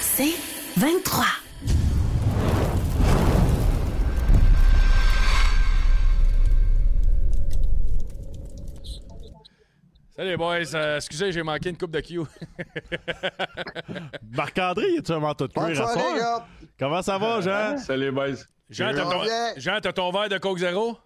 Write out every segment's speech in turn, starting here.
c'est 23. Salut les boys, Euh, excusez, j'ai manqué une coupe de Q. Marc-André, es-tu un manteau de cuir à soir? les gars. Comment ça va, Jean? Salut, boys. Jean, t'as ton, bien. Jean, t'as ton verre de Coke Zéro?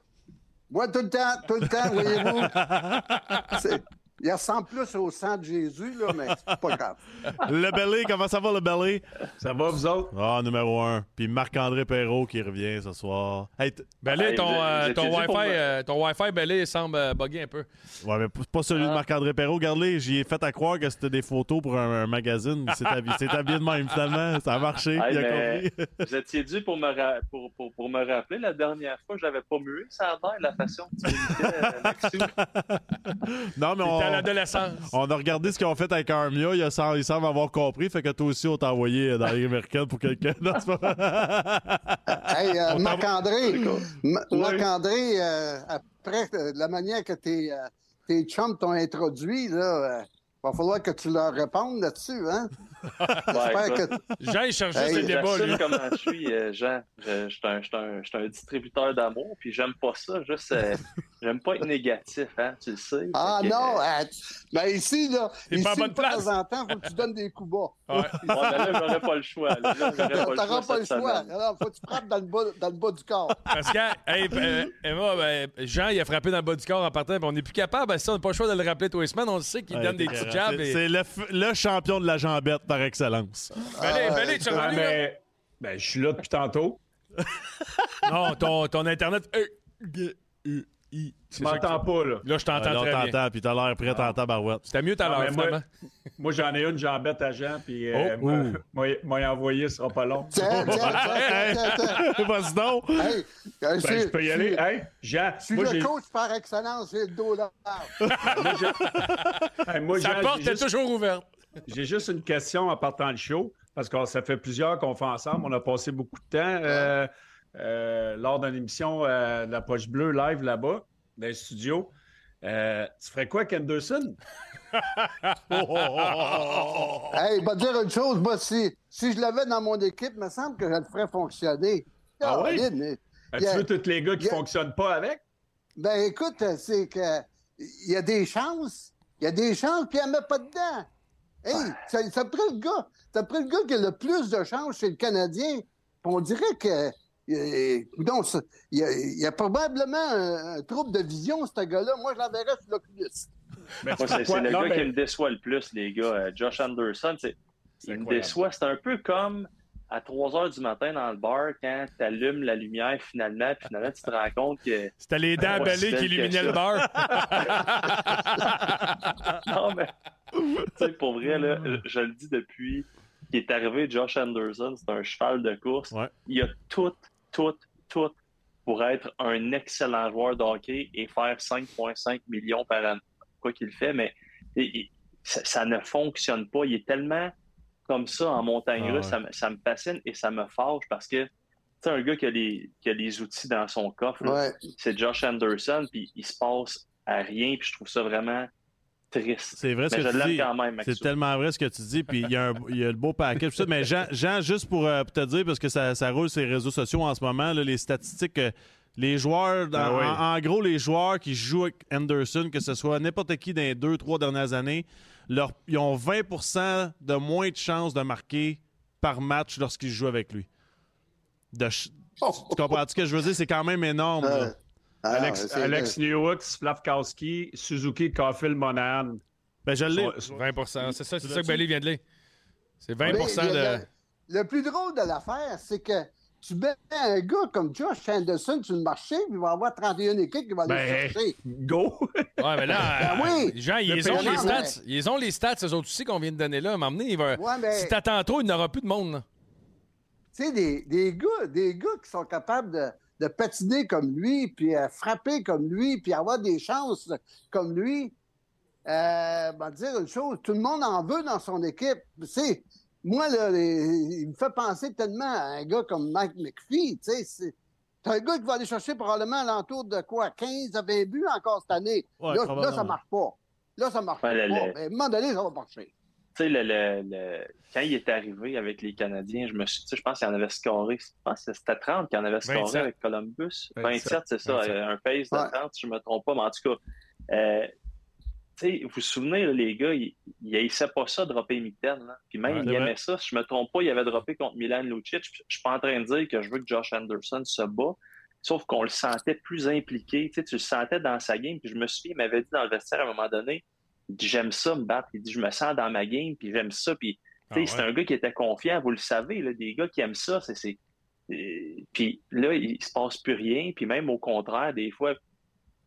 Moi, tout le temps, tout le temps, voyez-vous. C'est- Il ressemble plus au sang de Jésus, là, mais c'est pas grave. Le Belly, comment ça va, le Belly? Ça va, vous autres? Ah, numéro un. Puis Marc-André Perrault qui revient ce soir. Hey, Hey, ton, euh, ton Wi-Fi, euh, ton Wi-Fi belé semble euh, bugger un peu. ouais, mais pas celui de Marc-André Perrault. Regarde-les, j'y ai fait à croire que c'était des photos pour un, un magazine. C'est habillé, de même, finalement. Ça a marché. Hey, il a mais compris. Vous étiez dû pour me, ra- pour, pour, pour me rappeler la dernière fois, je l'avais pas mué, ça a l'air, la façon que tu euh. Non, mais T'es à l'adolescence. on a regardé ce qu'ils ont fait avec Armia. Il, semble, il semble avoir compris. Fait que toi aussi, on t'a envoyé dans les américaines pour quelqu'un. Hey, euh, Marc-André. Marc-André, euh, après euh, la manière que tes, euh, tes chums t'ont introduit, là, euh, va falloir que tu leur répondes là-dessus, hein? Que... Jean, il cherche Hey, juste débat, lui. comment je suis, euh, Jean. Je suis un, un- un distributeur d'amour, puis j'aime pas ça. Juste, euh, j'aime pas être négatif, hein, tu le sais. Ah que, non, euh, euh, mais ici, là, ici, pas bonne de place. temps en temps, faut que tu donnes des coups bas. Ouais. ouais, mais là, j'aurais pas le choix. Là, j'aurais pas pas le choix. Alors, faut que tu frappes dans le bas, dans le bas du corps. Parce que, hey, euh, Emma, ben, Jean, il a frappé dans le bas du corps en partant, puis on n'est plus capable. Ben, ça, on n'a pas le choix de le rappeler tous les semaines. On le sait qu'il Ouais, donne des petits jabs. c'est- Et... Le, le champion de la jambette par excellence. Ah, tu es ouais, revenu, là? mais, ben, je suis là depuis tantôt. Non, ton, ton Internet. euh, euh. Tu m'entends pas, là. Là, je t'entends Alors, très bien. t'entends, puis t'as l'air prêt en tabarouette. C'était mieux tout à Ah, l'heure, moi- j'en ai une jambette à Jean, puis euh, Oh, moi, moi, y envoyer, ce sera pas long. Tiens, tiens, tiens. Vas-y donc. Hey, euh, Ben, c'est- je peux y aller. Hey, Jean, Je suis le coach par excellence, j'ai le dos là. moi, Jean, porte est toujours ouverte. J'ai juste une question en partant le show, parce que ça fait plusieurs qu'on fait ensemble. On a passé beaucoup de temps euh, euh, lors d'une émission euh, de la Poche Bleue live là-bas, dans les studios. Tu ferais quoi, Kenderson? Hey, va dire une chose, moi, si, si je l'avais dans mon équipe, il me semble que je le ferais fonctionner. Ah oui? Mais- Ben. Tu veux tous les gars qui Yeah. fonctionnent pas avec? Ben écoute, c'est que il y a des chances. Il y a des chances, puis elle met pas dedans. Hey, ça, ça a pris le gars. Ça le gars qui a le plus de chances chez le Canadien. Puis on dirait que. euh, il y, a, il y a probablement un, un trouble de vision, ce gars-là. Moi, je l'enverrais sur l'oculiste. Moi, c'est, le non, gars qui me déçoit le plus, les gars. Euh, Josh Anderson, c'est, il me déçoit. C'est un peu comme à 3 heures du matin dans le bar quand tu allumes la lumière finalement, puis finalement tu te rends compte que. C'était les dents c'est qui illuminaient le beurre. non, mais. Tu sais, pour vrai, là, je le dis depuis qu'il est arrivé, Josh Anderson, c'est un cheval de course. Ouais. Il a tout, tout, tout pour être un excellent joueur de hockey et faire 5,5 millions par an. Quoi qu'il fait, mais il- il- ça, ça ne fonctionne pas. Il est tellement comme ça en montagne Ah russe, ouais. ça, me- ça me fascine et ça me fâche parce que c'est un gars qui a, les, qui a les outils dans son coffre. Ouais. C'est Josh Anderson, puis il se passe à rien, puis je trouve ça vraiment triste. C'est vrai ce Mais que je tu dis. quand même, C'est tellement vrai ce que tu dis. Puis il y, a un- il y a le beau tout ça. Mais Jean, Jean, juste pour, euh, pour te dire, parce que ça, ça roule sur les réseaux sociaux en ce moment, là, les statistiques, euh, les joueurs, dans- Ah oui. en, en gros, les joueurs qui jouent avec Anderson, que ce soit n'importe qui dans les deux, trois dernières années, leur, ils ont 20% de moins de chances de marquer par match lorsqu'ils jouent avec lui. De ch- tu comprends ce que je veux dire? C'est quand même énorme. là. Euh, ah, Alex, Alex Slavkowski, Suzuki, Caulfield, Monahan. Ben, je l'ai. Sont- 20 C'est ça, c'est ça que? Belé vient de lire. C'est 20 Mais de. le, le plus drôle de l'affaire, c'est que tu mets un gars comme Josh Anderson sur le marché, puis il va avoir 31 équipes qui vont aller Ben, le chercher. go! Ouais, mais là, Ben oui. euh, Jean, ils Le ont les mais- stats. Ils ont les stats, eux autres aussi, qu'on vient de donner là. Donné, il va... Ouais, mais- si t'attends trop, il n'aura plus de monde. Tu sais, des, des gars, des gars qui sont capables de, de patiner comme lui, puis euh, frapper comme lui, puis avoir des chances comme lui. Euh, ben, dire une chose, tout le monde en veut dans son équipe. Tu sais, moi, là, il me fait penser tellement à un gars comme Mike McPhee. Tu sais, c'est un gars qui va aller chercher probablement à l'entour de quoi, 15 à 20 buts encore cette année. Ouais, là, là, ça marche pas. Là, ça marche Ouais, pas. le- Mais à un moment donné, ça va marcher. sais, le, le, le- quand il est arrivé avec les Canadiens, je me suis, tu je pense qu'il en avait scoré. Je pense que c'était 30 qu'il en avait scoré 27. avec Columbus. 27, 27, c'est ça, 27. un pace de Ouais. 30, si je ne me trompe pas. Mais en tout cas, euh, tu sais, vous vous souvenez, là, les gars, ils il haïssaient pas ça, dropper Mitten. là. Puis même, Ouais, ils aimaient ça. Si je me trompe pas, il avait droppé contre Milan Lucic. Je suis pas en train de dire que je veux que Josh Anderson se bat. Sauf qu'on le sentait plus impliqué. Tu le sentais dans sa game. Puis je me souviens, il m'avait dit dans le vestiaire à un moment donné, il dit j'aime ça me battre. Il dit je me sens dans ma game, puis j'aime ça. Puis Ah c'est un gars qui était confiant, vous le savez, là, des gars qui aiment ça. C'est, euh, Puis là, il se passe plus rien. Puis même au contraire, des fois, tu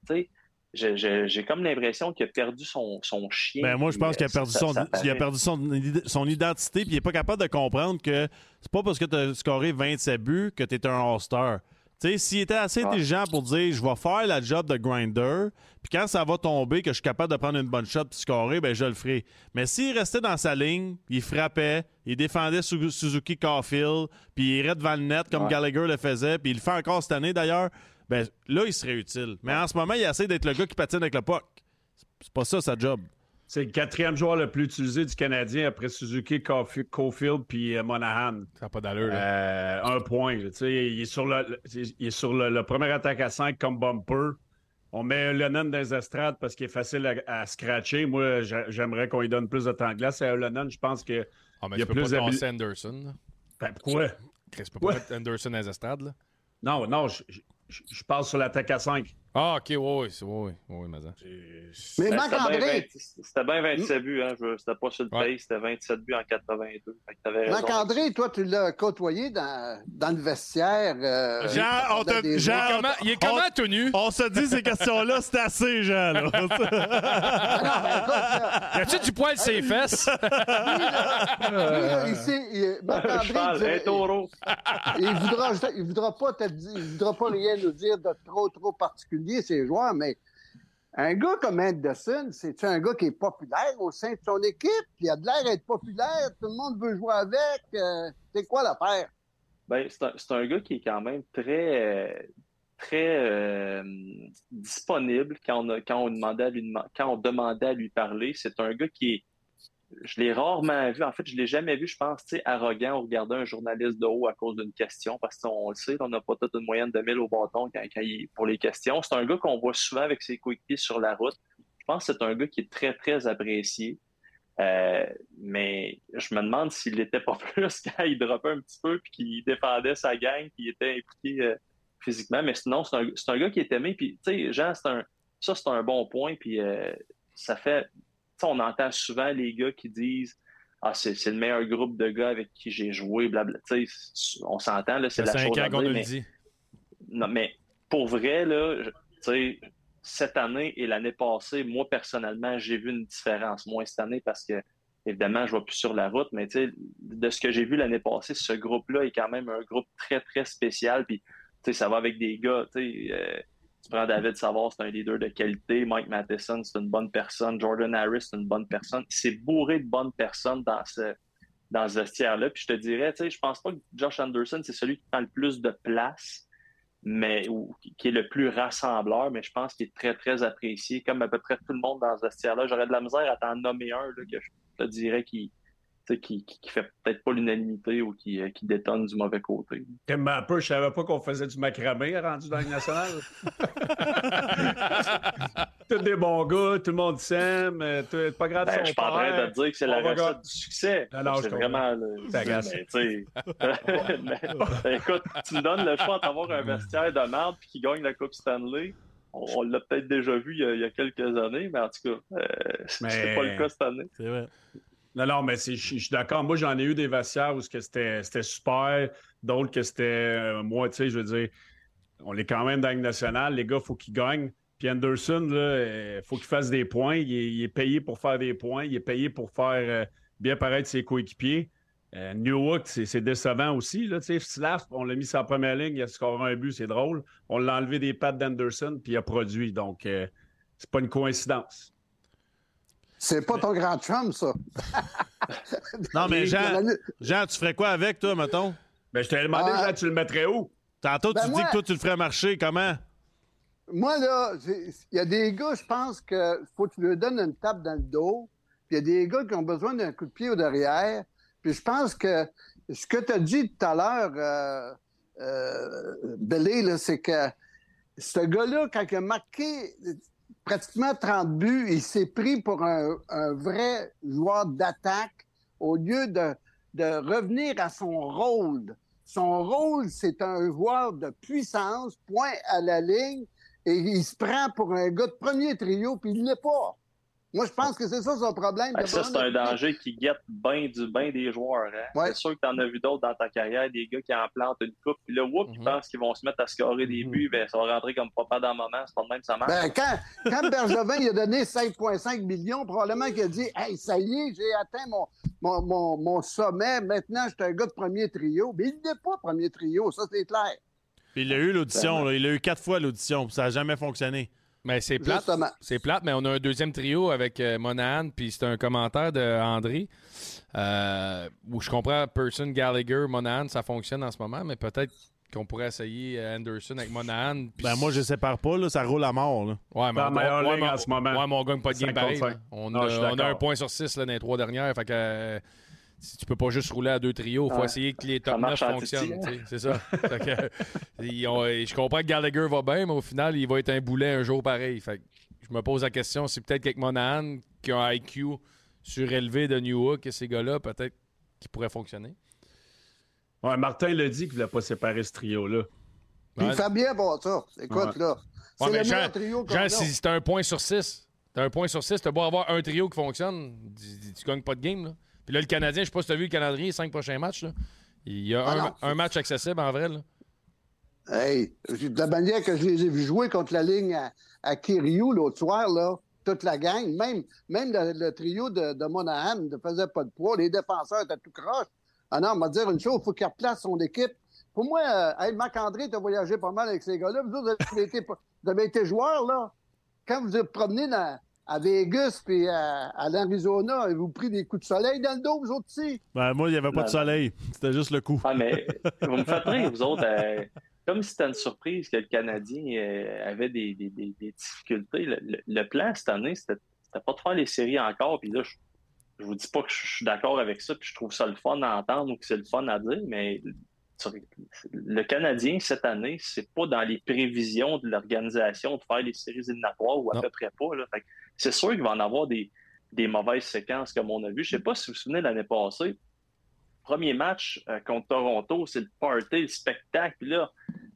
sais, j'ai comme l'impression qu'il a perdu son, son chien. Ben, moi, je pense qu'il a euh, perdu ça- son, ça il a perdu son, son identité, puis il n'est pas capable de comprendre que c'est pas parce que tu as scoré 27 buts que tu es un All-Star. Tu sais, s'il était assez intelligent pour dire je vais faire la job de grinder, puis quand ça va tomber, que je suis capable de prendre une bonne shot puis scorer, ben je le ferai. Mais s'il restait dans sa ligne, il frappait, il défendait Su- Suzuki Caulfield, puis il irait devant le net comme. Gallagher le faisait, puis il le fait encore cette année d'ailleurs, ben là, il serait utile. Mais en ce moment, il essaie d'être le gars qui patine avec le puck. C'est pas ça sa job. C'est le quatrième joueur le plus utilisé du Canadien après Suzuki, Caulfi- Caulfield puis euh, Monahan. Ça n'a pas d'allure. là. Euh, un point. là. Tu sais, il est sur, le, il est sur le, le premier attaque à 5 comme bumper. On met Lennon dans les estrades parce qu'il est facile à, à scratcher. Moi, j'a- j'aimerais qu'on lui donne plus de temps de glace. À Lennon, je pense que. Ah, mais il y a tu peux plus pas Anderson. Ben, pourquoi? Chris, tu peux pas Ouais. mettre Anderson dans les estrades. Là. Non, non, je, je- je parle sur l'attaque à 5. Ah, ok, c'est- ouais, ouais, ouais, mais ça. Mais Ben, Marc-André, C'était bien 20 c'était bien 27 buts, hein. C'était pas sur le pace, c'était 27 buts en 82. Fait que t'avais raison. Marc-André, toi, tu l'as côtoyé dans, dans le vestiaire. euh, Jean, on te- Jean, il est comment tenu? On se dit ces questions-là, c'est assez, Jean. là. Ah non, mais écoute, là, Y a-tu du poil sur les fesses? Un Marc-André, il- voudra, il voudra pas te dire- il voudra pas rien nous dire de trop, trop particulier, ces joueurs, mais un gars comme Anderson, c'est un gars qui est populaire au sein de son équipe, il a de l'air d'être populaire, tout le monde veut jouer avec. euh, c'est quoi l'affaire? Ben, c'est un, gars qui est quand même très, euh, très euh, disponible quand on, quand, on demandait lui, quand on demandait à lui parler. C'est un gars qui est. Je l'ai rarement vu. En fait, je l'ai jamais vu, je pense, arrogant ou regarder un journaliste de haut à cause d'une question, parce qu'on le sait, on n'a pas toute une moyenne de 1000 au bâton pour les questions. C'est un gars qu'on voit souvent avec ses coéquipiers sur la route. Je pense que c'est un gars qui est très, très apprécié. Euh, mais je me demande s'il l'était pas plus quand il droppait un petit peu puis qu'il défendait sa gang puis il était impliqué euh, physiquement. Mais sinon, c'est un, un gars qui est aimé. Puis, tu sais, Jean, un, ça, c'est un bon point. Puis, euh, ça fait. On entend souvent les gars qui disent Ah, c'est c'est le meilleur groupe de gars avec qui j'ai joué, blabla. Tu sais, on s'entend, là, c'est la chose 5 à dire, mais- le dit. non, mais pour vrai, là, cette année et l'année passée, moi, personnellement, j'ai vu une différence. Moins cette année parce que, évidemment, je ne vais plus sur la route, mais de ce que j'ai vu l'année passée, ce groupe-là est quand même un groupe très, très spécial. Puis, ça va avec des gars, tu sais, euh, tu prends David Savard, c'est un leader de qualité. Mike Matheson, c'est une bonne personne. Jordan Harris, c'est une bonne personne. C'est bourré de bonnes personnes dans ce, dans vestiaire-là. Puis je te dirais, tu sais, je pense pas que Josh Anderson, c'est celui qui prend le plus de place mais ou, qui est le plus rassembleur, mais je pense qu'il est très, très apprécié, comme à peu près tout le monde dans ce vestiaire-là. J'aurais de la misère à t'en nommer un là, que je te dirais qui, qui, qui, qui fait peut-être pas l'unanimité ou qui, euh, qui détonne du mauvais côté. Un peu, je savais pas qu'on faisait du macramé rendu dans le national. Tous des bons gars, tout le monde s'aime, euh, tout- pas grave de Ben, je suis pas en train de te dire que c'est la recette gagner. du succès. C'est vraiment. le- mais, ben, écoute, tu me donnes le choix d'avoir un vestiaire de merde puis qui gagne la Coupe Stanley. On, on l'a peut-être déjà vu il y, a, il y a quelques années, mais en tout cas, euh, Mais- pas le cas cette année. C'est vrai. Non, non, mais je suis d'accord. Moi, j'en ai eu des vestiaires où c'était super, d'autres que c'était euh, moi, tu sais, je veux dire, on est quand même dans la nationale. Les gars, il faut qu'ils gagnent. Puis Anderson, il faut qu'il fasse des points. Il est, payé pour faire des points. Il est payé pour faire euh, bien paraître ses coéquipiers. Euh, Newhook, c'est décevant aussi. Là, tu sais. Slav, on l'a mis sur la première ligne, il a scoré un but, c'est drôle. On l'a enlevé des pattes d'Anderson, puis il a produit. Donc, euh, c'est pas une coïncidence. C'est pas ton grand chum, ça. Non, mais Jean, Jean, tu ferais quoi avec, toi, mettons? Ben, je t'ai demandé, Ah. Jean, tu le mettrais où? Tantôt, Ben, tu dis que toi, tu le ferais marcher. Comment? Moi, là, il y a des gars, je pense que faut que tu leur donnes une tape dans le dos. puis il y a des gars qui ont besoin d'un coup de pied au derrière. Puis je pense que ce que tu as dit tout à l'heure, euh, euh, là, c'est que ce gars-là, quand il a marqué pratiquement 30 buts, il s'est pris pour un, vrai joueur d'attaque au lieu de, de revenir à son rôle. Son rôle, c'est un joueur de puissance, point à la ligne, et il se prend pour un gars de premier trio, puis il ne l'est pas. Moi, je pense que c'est ça son problème. Ben, ça, c'est un danger qui guette bien du bain des joueurs. Hein? Ouais. C'est sûr que tu en as vu d'autres dans ta carrière, des gars qui en plantent une coupe, puis là, whoop, ils Mhm. pensent qu'ils vont se mettre à scorer des Mhm. buts, ben, ça va rentrer comme papa dans le moment, c'est pas de même, ça marche. Ben, quand, quand Bergevin il a donné 5,5 millions, probablement qu'il a dit Hey, ça y est, j'ai atteint mon, mon, mon, mon sommet. Maintenant, je suis un gars de premier trio. Mais il n'est pas premier trio, ça, c'est clair. Puis il a eu l'audition, là. il a eu quatre fois l'audition, puis ça n'a jamais fonctionné. Mais c'est plate. C'est plate, mais on a un deuxième trio avec euh, Monahan, puis c'est un commentaire de André euh, où je comprends Person, Gallagher, Monahan, ça fonctionne en ce moment, mais peut-être qu'on pourrait essayer euh, Anderson avec Monahan. Ben moi, je sépare pas, là, ça roule à mort. Là. Ouais, mais on, la meilleure ouais, ligne en ce moment. Ouais, mais on gagne pas de game 5 pareil. contre là. 5. On, Non, a, on un point sur six là, dans les trois dernières. Fait que euh, si tu peux pas juste rouler à deux trios, il faut Ouais. essayer que les Ça top 9 marche en fonctionnent. C'est ça. Fait que, ils ont- je comprends que Gallagher va bien, mais au final, il va être un boulet un jour pareil. Fait que je me pose la question si peut-être qu'avec Monahan, qui a un IQ surélevé de Newhook et ces gars-là, peut-être qu'il pourrait fonctionner. Ouais, Martin l'a dit qu'il voulait pas séparer ce trio-là. Puis Ouais. Fabien va ça. Écoute, Ouais. là. C'est le meilleur trio qu'on Jean, a. si c'est un point sur 6, t'as un point sur 6, t'as beau avoir un trio qui fonctionne, tu, tu gagnes pas de game. Là. Puis là, le Canadien, je sais pas si t'as vu le calendrier, les cinq prochains matchs. Là. Il y a Ah un, non. un match accessible en vrai. Là. Hey, de la manière que je les ai vus jouer contre la ligne à, à Kiryu l'autre soir, là, toute la gang, même, même le, le trio de, de Monahan ne faisait pas de poids. Les défenseurs étaient tout croches. Ah non, on va dire une chose, il faut qu'il replace son équipe. Pour moi, euh, hey, Marc-André, tu as voyagé pas mal avec ces gars-là. Vous vous avez été, vous avez été joueurs, là. Quand vous êtes promené dans, à Vegas puis à, à l'Arizona, avez-vous pris des coups de soleil dans le dos, vous autres aussi? Ben, moi, il n'y avait pas de soleil. C'était juste le coup. Ah, mais vous me faites rire, vous autres. euh, comme si c'était une surprise que le Canadien euh, avait des, des- des- des difficultés. Le, le- le plan cette année, c'était pas de faire les séries encore. Puis là, je, je vous dis pas que je suis d'accord avec ça, puis je trouve ça le fun à entendre ou que c'est le fun à dire, mais le Canadien, cette année, c'est pas dans les prévisions de l'organisation de faire les séries éliminatoires ou à Non. peu près pas. là. Fait que C'est sûr qu'il va en avoir des, des mauvaises séquences comme on a vu. Je sais pas si vous vous souvenez l'année passée, premier match euh, contre Toronto, c'est le party, le spectacle. Puis là,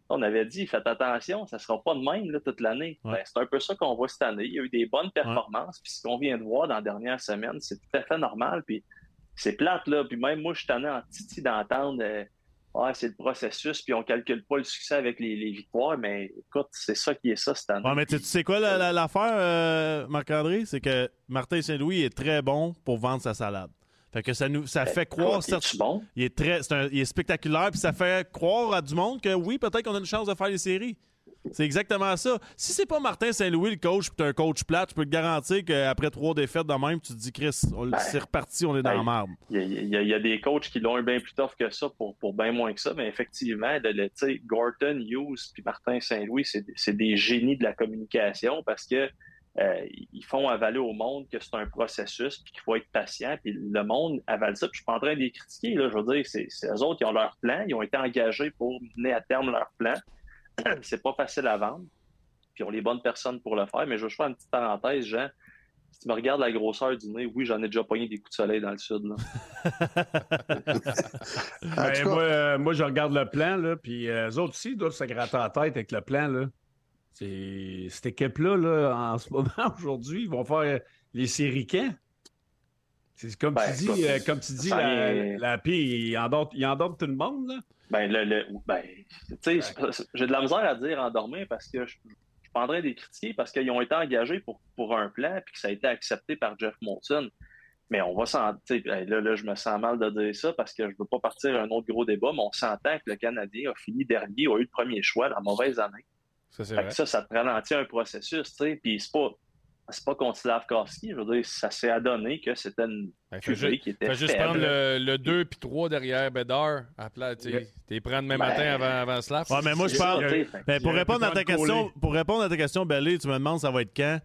on avait dit, faites attention, ça sera pas de même là, toute l'année. Ouais. Ben, c'est un peu ça qu'on voit cette année. Il y a eu des bonnes performances. Puis ce qu'on vient de voir dans la dernière semaine, c'est tout à fait normal. Puis c'est plate, là. Puis même moi, je suis en titi d'entendre euh, Ouais, c'est le processus, puis on calcule pas le succès avec les, les victoires, mais écoute, c'est ça qui est ça cette année. Ouais, mais tu sais quoi la- la- l'affaire, euh, Marc-André? C'est que Martin Saint-Louis est très bon pour vendre sa salade. Fait que ça nous ça fait croire Écoute, es-tu certes- bon? il est très c'est un- il est spectaculaire puis ça fait croire à du monde que oui, peut-être qu'on a une chance de faire les séries. C'est exactement ça. Si c'est pas Martin Saint-Louis le coach, puis t'es un coach plate, je peux te garantir qu'après trois défaites de même, tu te dis Chris, Ben, c'est reparti, on est dans ben, la merde. Il y, a, y y des coachs qui l'ont eu bien plus tough que ça pour, pour bien moins que ça, mais effectivement, le, le- Gorton, Hughes puis Martin Saint-Louis, c'est des génies de la communication parce que euh, ils font avaler au monde que c'est un processus puis qu'il faut être patient, puis le monde avale ça. Puis je suis pas en train de les critiquer, là, je veux dire, c'est c'est eux autres qui ont leur plan, ils ont été engagés pour mener à terme leur plan. c'est pas facile à vendre, puis ils ont les bonnes personnes pour le faire, mais je veux juste faire une petite parenthèse, Jean. Si tu me regardes la grosseur du nez, oui, j'en ai déjà pogné des coups de soleil dans le sud. Là. Ben, tout cas, moi, euh, moi, je regarde le plan, là, puis euh, eux autres aussi doivent se gratter la tête avec le plan. Là. C'est- Cette équipe-là, là, en ce moment, aujourd'hui, ils vont faire les séries quand? C'est comme, Ben, tu dis, écoute, euh, comme tu dis, la, la pire, il endort tout le monde. Là. Ben, le, le- ben, tu sais, j'ai de la misère à dire endormir parce que je, je suis pas en train de les critiquer parce qu'ils ont été engagés pour, pour un plan puis que ça a été accepté par Jeff Molson. Mais on va s'en. tu sais, ben, Là, là, je me sens mal de dire ça parce que je veux pas partir à un autre gros débat, mais on s'entend que le Canadien a fini dernier, a eu le premier choix la mauvaise année. Ça, c'est Fait vrai. que ça, ça te ralentit un processus, tu sais. Puis c'est pas. C'est pas contre Slavkovski, je veux dire, ça s'est adonné que c'était une Ben, QV ju- qui était fais juste faible. prendre le, le 2 puis 3 derrière Bédard. À plat, tu. T'es prendre demain Ben, matin avant, avant Slap. Ouais, mais moi, je parle. Ben, pour, répondre à ta question, coller. pour répondre à ta question, Belé, tu me demandes ça va être quand?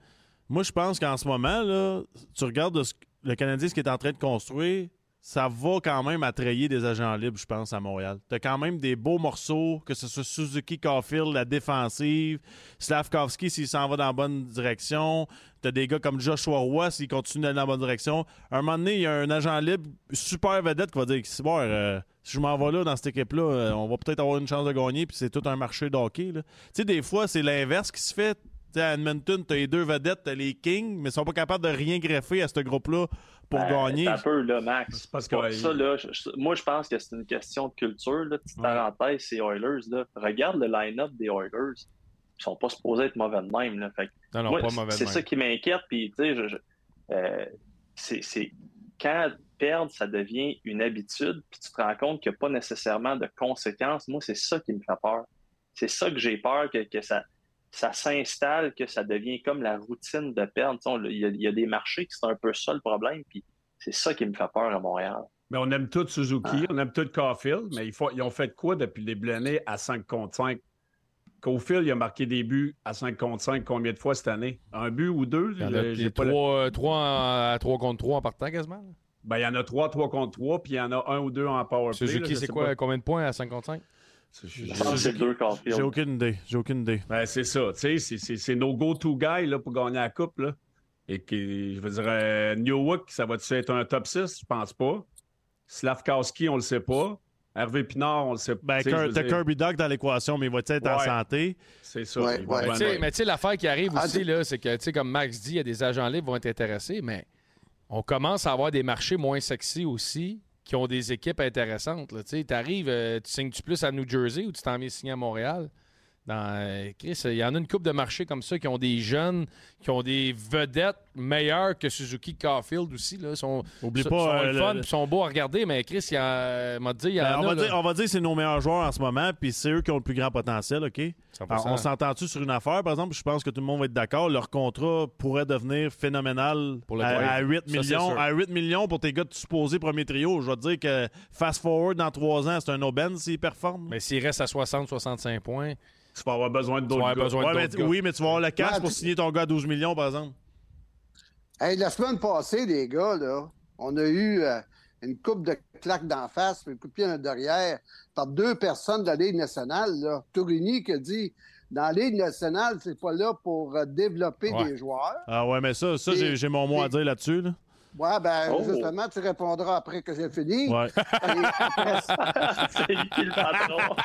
Moi, je pense qu'en ce moment, là, tu regardes de ce- le Canadien, ce qu'il est en train de construire, ça va quand même attrayer des agents libres, je pense, à Montréal. T'as quand même des beaux morceaux, que ce soit Suzuki, Caulfield, la défensive, Slavkovski s'il s'en va dans la bonne direction. T'as des gars comme Joshua Roy s'il continue d'aller dans la bonne direction. Un moment donné, il y a un agent libre super vedette qui va dire bon, euh, si je m'en vais là dans cette équipe-là, euh, on va peut-être avoir une chance de gagner, puis c'est tout un marché de hockey. Tu sais, des fois, c'est l'inverse qui se fait. T'sais, à Edmonton, t'as les deux vedettes, t'as les Kings, mais ils sont pas capables de rien greffer à ce groupe-là pour Ben, gagner. Un peu, là, Max. Parce que- ça, là, je- moi, je pense que c'est une question de culture. Là. Petite Ouais. parenthèse, ces Oilers. Là. Regarde le line-up des Oilers. Ils sont pas supposés être mauvais de même. Là. Fait Non, non, moi, pas mauvais. de c'est ça qui m'inquiète. Puis, tu sais, je- je- euh, c'est- c'est quand perdre, ça devient une habitude, puis tu te rends compte qu'il n'y a pas nécessairement de conséquences. Moi, c'est ça qui me fait peur. C'est ça que j'ai peur, que, que ça, ça s'installe, que ça devient comme la routine de perdre. Il y, a- il y a des marchés qui c'est un peu ça le problème, puis c'est ça qui me fait peur à Montréal. Mais on aime tout Suzuki, Ah. on aime tout Caulfield, mais ils, ont fait quoi depuis le début de l'année à 5 contre 5? Caulfield, il a marqué des buts à 5 contre 5 combien de fois cette année? Un but ou deux? Il y en a J'ai- j'ai pas euh, trois en- à 3 contre 3 en partant quasiment. Ben, il y en a 3, 3 contre 3, puis il y en a un ou deux en power play. là, Suzuki, je c'est sais quoi, pas. combien de points à 5 contre 5? Je- Je pense que c'est deux J'ai aucune idée. J'ai aucune idée. Ben, c'est ça, tu sais, c'est- nos go-to guys là, pour gagner la coupe. Là. Et qui, je veux dire, euh, Newhook, ça va-tu être un top 6? Je pense pas. Slavkowski, on le sait pas. Hervé Pinard, on le sait pas. Ben, t'as Kirby Doc dans l'équation, mais il va être en santé? C'est ça. Ouais, ouais. Mais tu sais- l'affaire qui arrive Ah, aussi, c'est que, tu sais, comme Max dit, il y a des agents libres qui vont être intéressés, mais on commence à avoir des marchés moins sexy aussi qui ont des équipes intéressantes. Tu arrives, tu signes-tu plus à New Jersey ou tu t'en viens signer à Montréal? Dans, euh, Chris, il y en a une coupe de marchés comme ça qui ont des jeunes, qui ont des vedettes meilleures que Suzuki Caulfield aussi. Là. Ils sont, Oublie sont- pas, sont euh, le fun, le- sont beaux à regarder, mais Chris, il y a, m'a dit, il y en Ben, on, a. va dire, on va dire que c'est nos meilleurs joueurs en ce moment, puis c'est eux qui ont le plus grand potentiel, OK? 100%. Alors, on s'entend-tu sur une affaire, par exemple? Je pense que tout le monde va être d'accord. Leur contrat pourrait devenir phénoménal Pour le à, Dwight. à 8 Ça, c'est millions. À 8 millions pour tes gars de supposé premier trio. Je vais te dire que fast forward dans 3 ans, c'est un aubaine s'ils performent. Mais s'il reste à 60-65 points, Tu vas avoir besoin d'autres gars. besoin Ouais, d'autres mais- gars. oui, mais tu vas avoir le cash Ouais, pour signer ton gars à 12 millions, par exemple. Hey, la semaine passée, les gars, là, on a eu euh, une coupe de claques d'en face, puis un coup de pied en derrière, par deux personnes de la Ligue nationale. Là. Tourigny qui a dit dans la Ligue nationale, c'est pas là pour euh, développer Ouais. des joueurs. Ah ouais, mais ça, ça j'ai mon mot à dire là-dessus. Là. Ouais, ben, Oh. justement, tu répondras après que j'ai fini. Ouais. Après c'est lui le patron?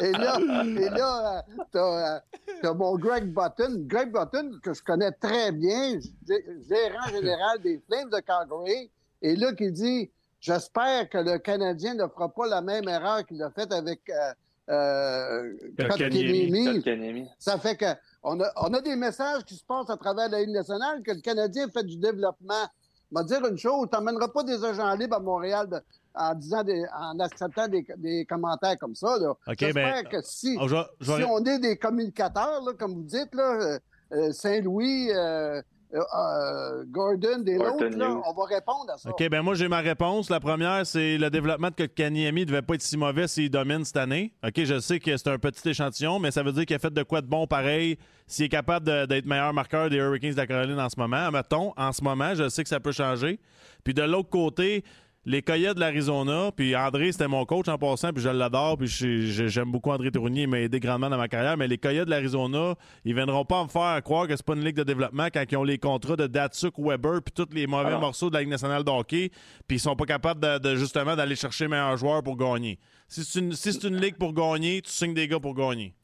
et là, et là euh, t'as, t'as mon Greg Button. Greg Button, que je connais très bien, gé- gérant général des Flames de Calgary. Et là, qui dit J'espère que le Canadien ne fera pas la même erreur qu'il a faite avec euh, euh. Kotkaniemi. Ça fait que on a, on a des messages qui se passent à travers la Ligue nationale que le Canadien fait du développement. Te dire une chose, tu n'emmèneras pas des agents libres à Montréal de- en disant des, en acceptant des, des commentaires comme ça. Là. OK, J'espère ben, que si, je je si on est des communicateurs, là, comme vous dites, là, euh, euh, Saint-Louis, euh, euh, euh, Gordon, des Gordon autres, là, Hughes. on va répondre à ça. OK, ben moi, j'ai ma réponse. La première, c'est le développement de Kanyemi ne devait pas être si mauvais s'il domine cette année. OK, je sais que c'est un petit échantillon, mais ça veut dire qu'il a fait de quoi de bon pareil s'il est capable d'être meilleur marqueur des Hurricanes de la Caroline en ce moment. Mettons, en ce moment, je sais que ça peut changer. Puis de l'autre côté, les Coyotes de l'Arizona, puis André, c'était mon coach en passant, puis je l'adore, puis j'ai- j'ai- j'aime beaucoup André Tournier, il m'a aidé grandement dans ma carrière, mais les Coyotes de l'Arizona, ils viendront pas me faire croire que c'est pas une ligue de développement quand ils ont les contrats de Datsuk, Weber, puis tous les mauvais Alors. morceaux de la Ligue nationale de hockey, puis ils sont pas capables de, de, justement d'aller chercher meilleurs joueurs pour gagner. Si c'est une, si c'est une ligue pour gagner, tu signes des gars pour gagner.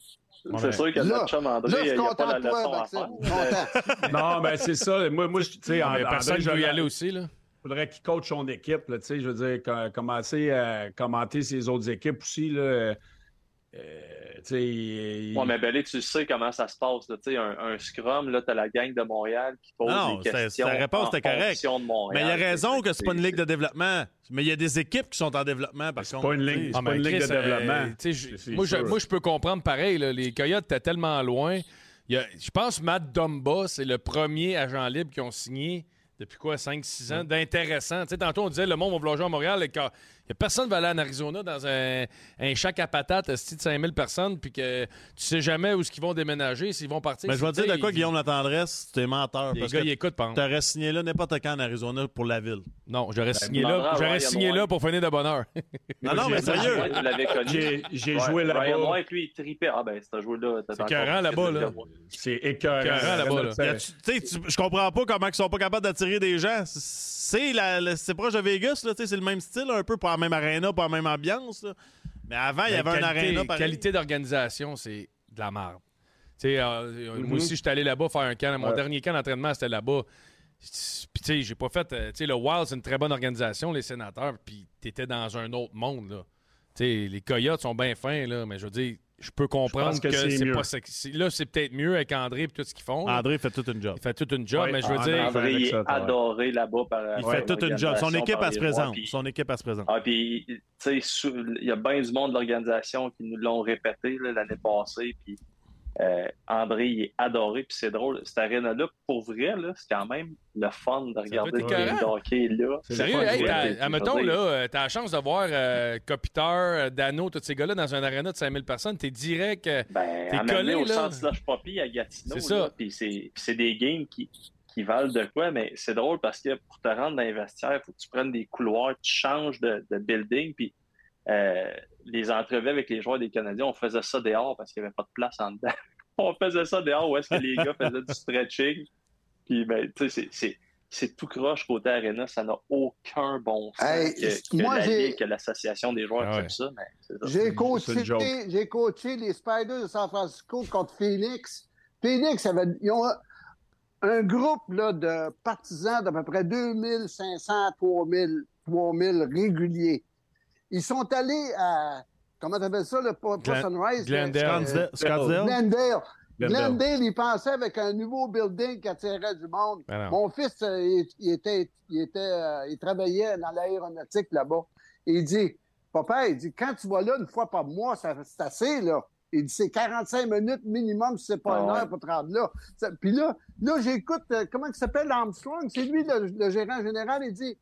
C'est sûr que Là- notre chum André, Là, je il suis content pas la de toi, leçon à Maxime. Non, ben c'est ça. Moi, moi je- tu sais, mais André, personne je ne veut y aller aussi. Là. Faudrait qu'il coach son équipe, là, tu sais, je veux dire, co- commencer à commenter ses autres équipes aussi, là. euh, euh, tu sais, il- Ouais, mais Belé, tu sais comment ça se passe. là. Tu sais, un, un scrum, là, t'as la gang de Montréal qui pose Non, des questions. sa réponse était correcte. Mais il a raison que c'est pas une ligue de c'est- développement. Mais il y a des équipes qui sont en développement, par C'est contre. pas une. C'est pas une ligue de Chris, euh, développement. je- C'est- c'est moi, je, moi, je peux comprendre pareil. là, les Coyotes étaient tellement loin. Il y a- je pense que Matt Dumba, c'est le premier agent libre qui ont signé depuis quoi, 5-6 ans, d'intéressant. Tu sais, tantôt, on disait le monde va vouloir jouer à Montréal. Il n'y a personne qui va aller en Arizona dans un, un chac à patates de 5000 personnes, puis que tu sais jamais où ils vont déménager, s'ils vont partir. Mais je vais te dire de quoi, Guillaume La Tendresse, tu es menteur. Les parce gars, que ils écoutent, tu aurais signé là n'importe quand en Arizona pour la ville. Non, j'aurais signé Ben, là, Ryan j'aurais signé là pour finir de bonheur. Non, non, mais sérieux. J'ai j'ai Ouais, joué Ryan là-bas. White, lui, il tripait. Ah, ben, c'est un joueur là. C'est écœurant, là-bas, là. C'est écœurant. Là-bas, là. Je comprends pas comment ils sont pas capables d'attirer des gens. C'est la- la- c'est proche de Vegas, là, tu sais, c'est le même style, un peu, pas la même aréna, pas la même ambiance. là. Mais avant, il y avait un qualité, aréna pareil. qualité d'organisation, c'est de la merde. Tu sais, euh, Mhm. Moi aussi, je suis allé là-bas faire un camp. Mon Ouais. dernier camp d'entraînement, c'était là-bas. Puis, tu sais, j'ai pas fait. euh, Tu sais, le Wild, c'est une très bonne organisation, les sénateurs. Puis, t'étais dans un autre monde, là. Tu sais, les Coyotes sont bien fins, là. Mais je veux dire, je peux comprendre que que, c'est pas sexy. Là, c'est peut-être mieux avec André et tout ce qu'ils font. là. André fait toute une job. Il fait toute une job, Ouais, mais je veux André, dire. André, il est ça, ouais. adoré là-bas par Il fait toute une job. Son équipe, elle se présente. Son équipe, elle se présente. Ah, puis, tu sais, il y a bien du monde de l'organisation qui nous l'ont répété l'année passée. Puis, euh, André, il est adoré. Puis, c'est drôle. Cette arène-là, pour vrai, c'est quand même le fun de regarder le game hockey là. C'est Sérieux, hey, admettons, veux là, euh, t'as la chance de voir euh, euh, Dano, tous ces gars-là dans un aréna de 5000 personnes. T'es direct. euh, Ben, T'es collé, au là. centre Poppy à Gatineau. C'est ça. là, Puis c'est puis c'est des games qui, qui valent de quoi, mais c'est drôle parce que pour te rendre dans les vestiaires, il faut que tu prennes des couloirs, tu changes de, de building. Puis euh, les entrevues avec les joueurs des Canadiens, on faisait ça dehors parce qu'il n'y avait pas de place en dedans. on faisait ça dehors où est-ce que les gars faisaient du stretching. Puis, ben, tu sais, c'est- tout croche côté Arena, ça n'a aucun bon sens Hey, que, que moi, que l'association des joueurs Ah ouais. ça. Mais. J'ai coaché, joke. j'ai coaché les Spiders de San Francisco contre Phoenix. Phoenix, avait, ils ont un groupe là, de partisans d'à peu près 2500, 3000, 3000 réguliers. Ils sont allés à, comment t'appelles ça, le pas, Glen- Sunrise? Glendale. euh. Glendale. Glendale. Glendale, il pensait avec un nouveau building qui attirait du monde. Ben. Mon fils, euh, il, il était, il, était, euh, il travaillait dans l'aéronautique là-bas. Il dit, papa, il dit, quand tu vas là une fois par mois, ça- c'est assez, là. Il dit, c'est 45 minutes minimum, si c'est pas Ah une ouais. heure pour te rendre là. Puis là, là j'écoute, euh, comment il s'appelle Armstrong? C'est lui, le, le gérant général. Il dit,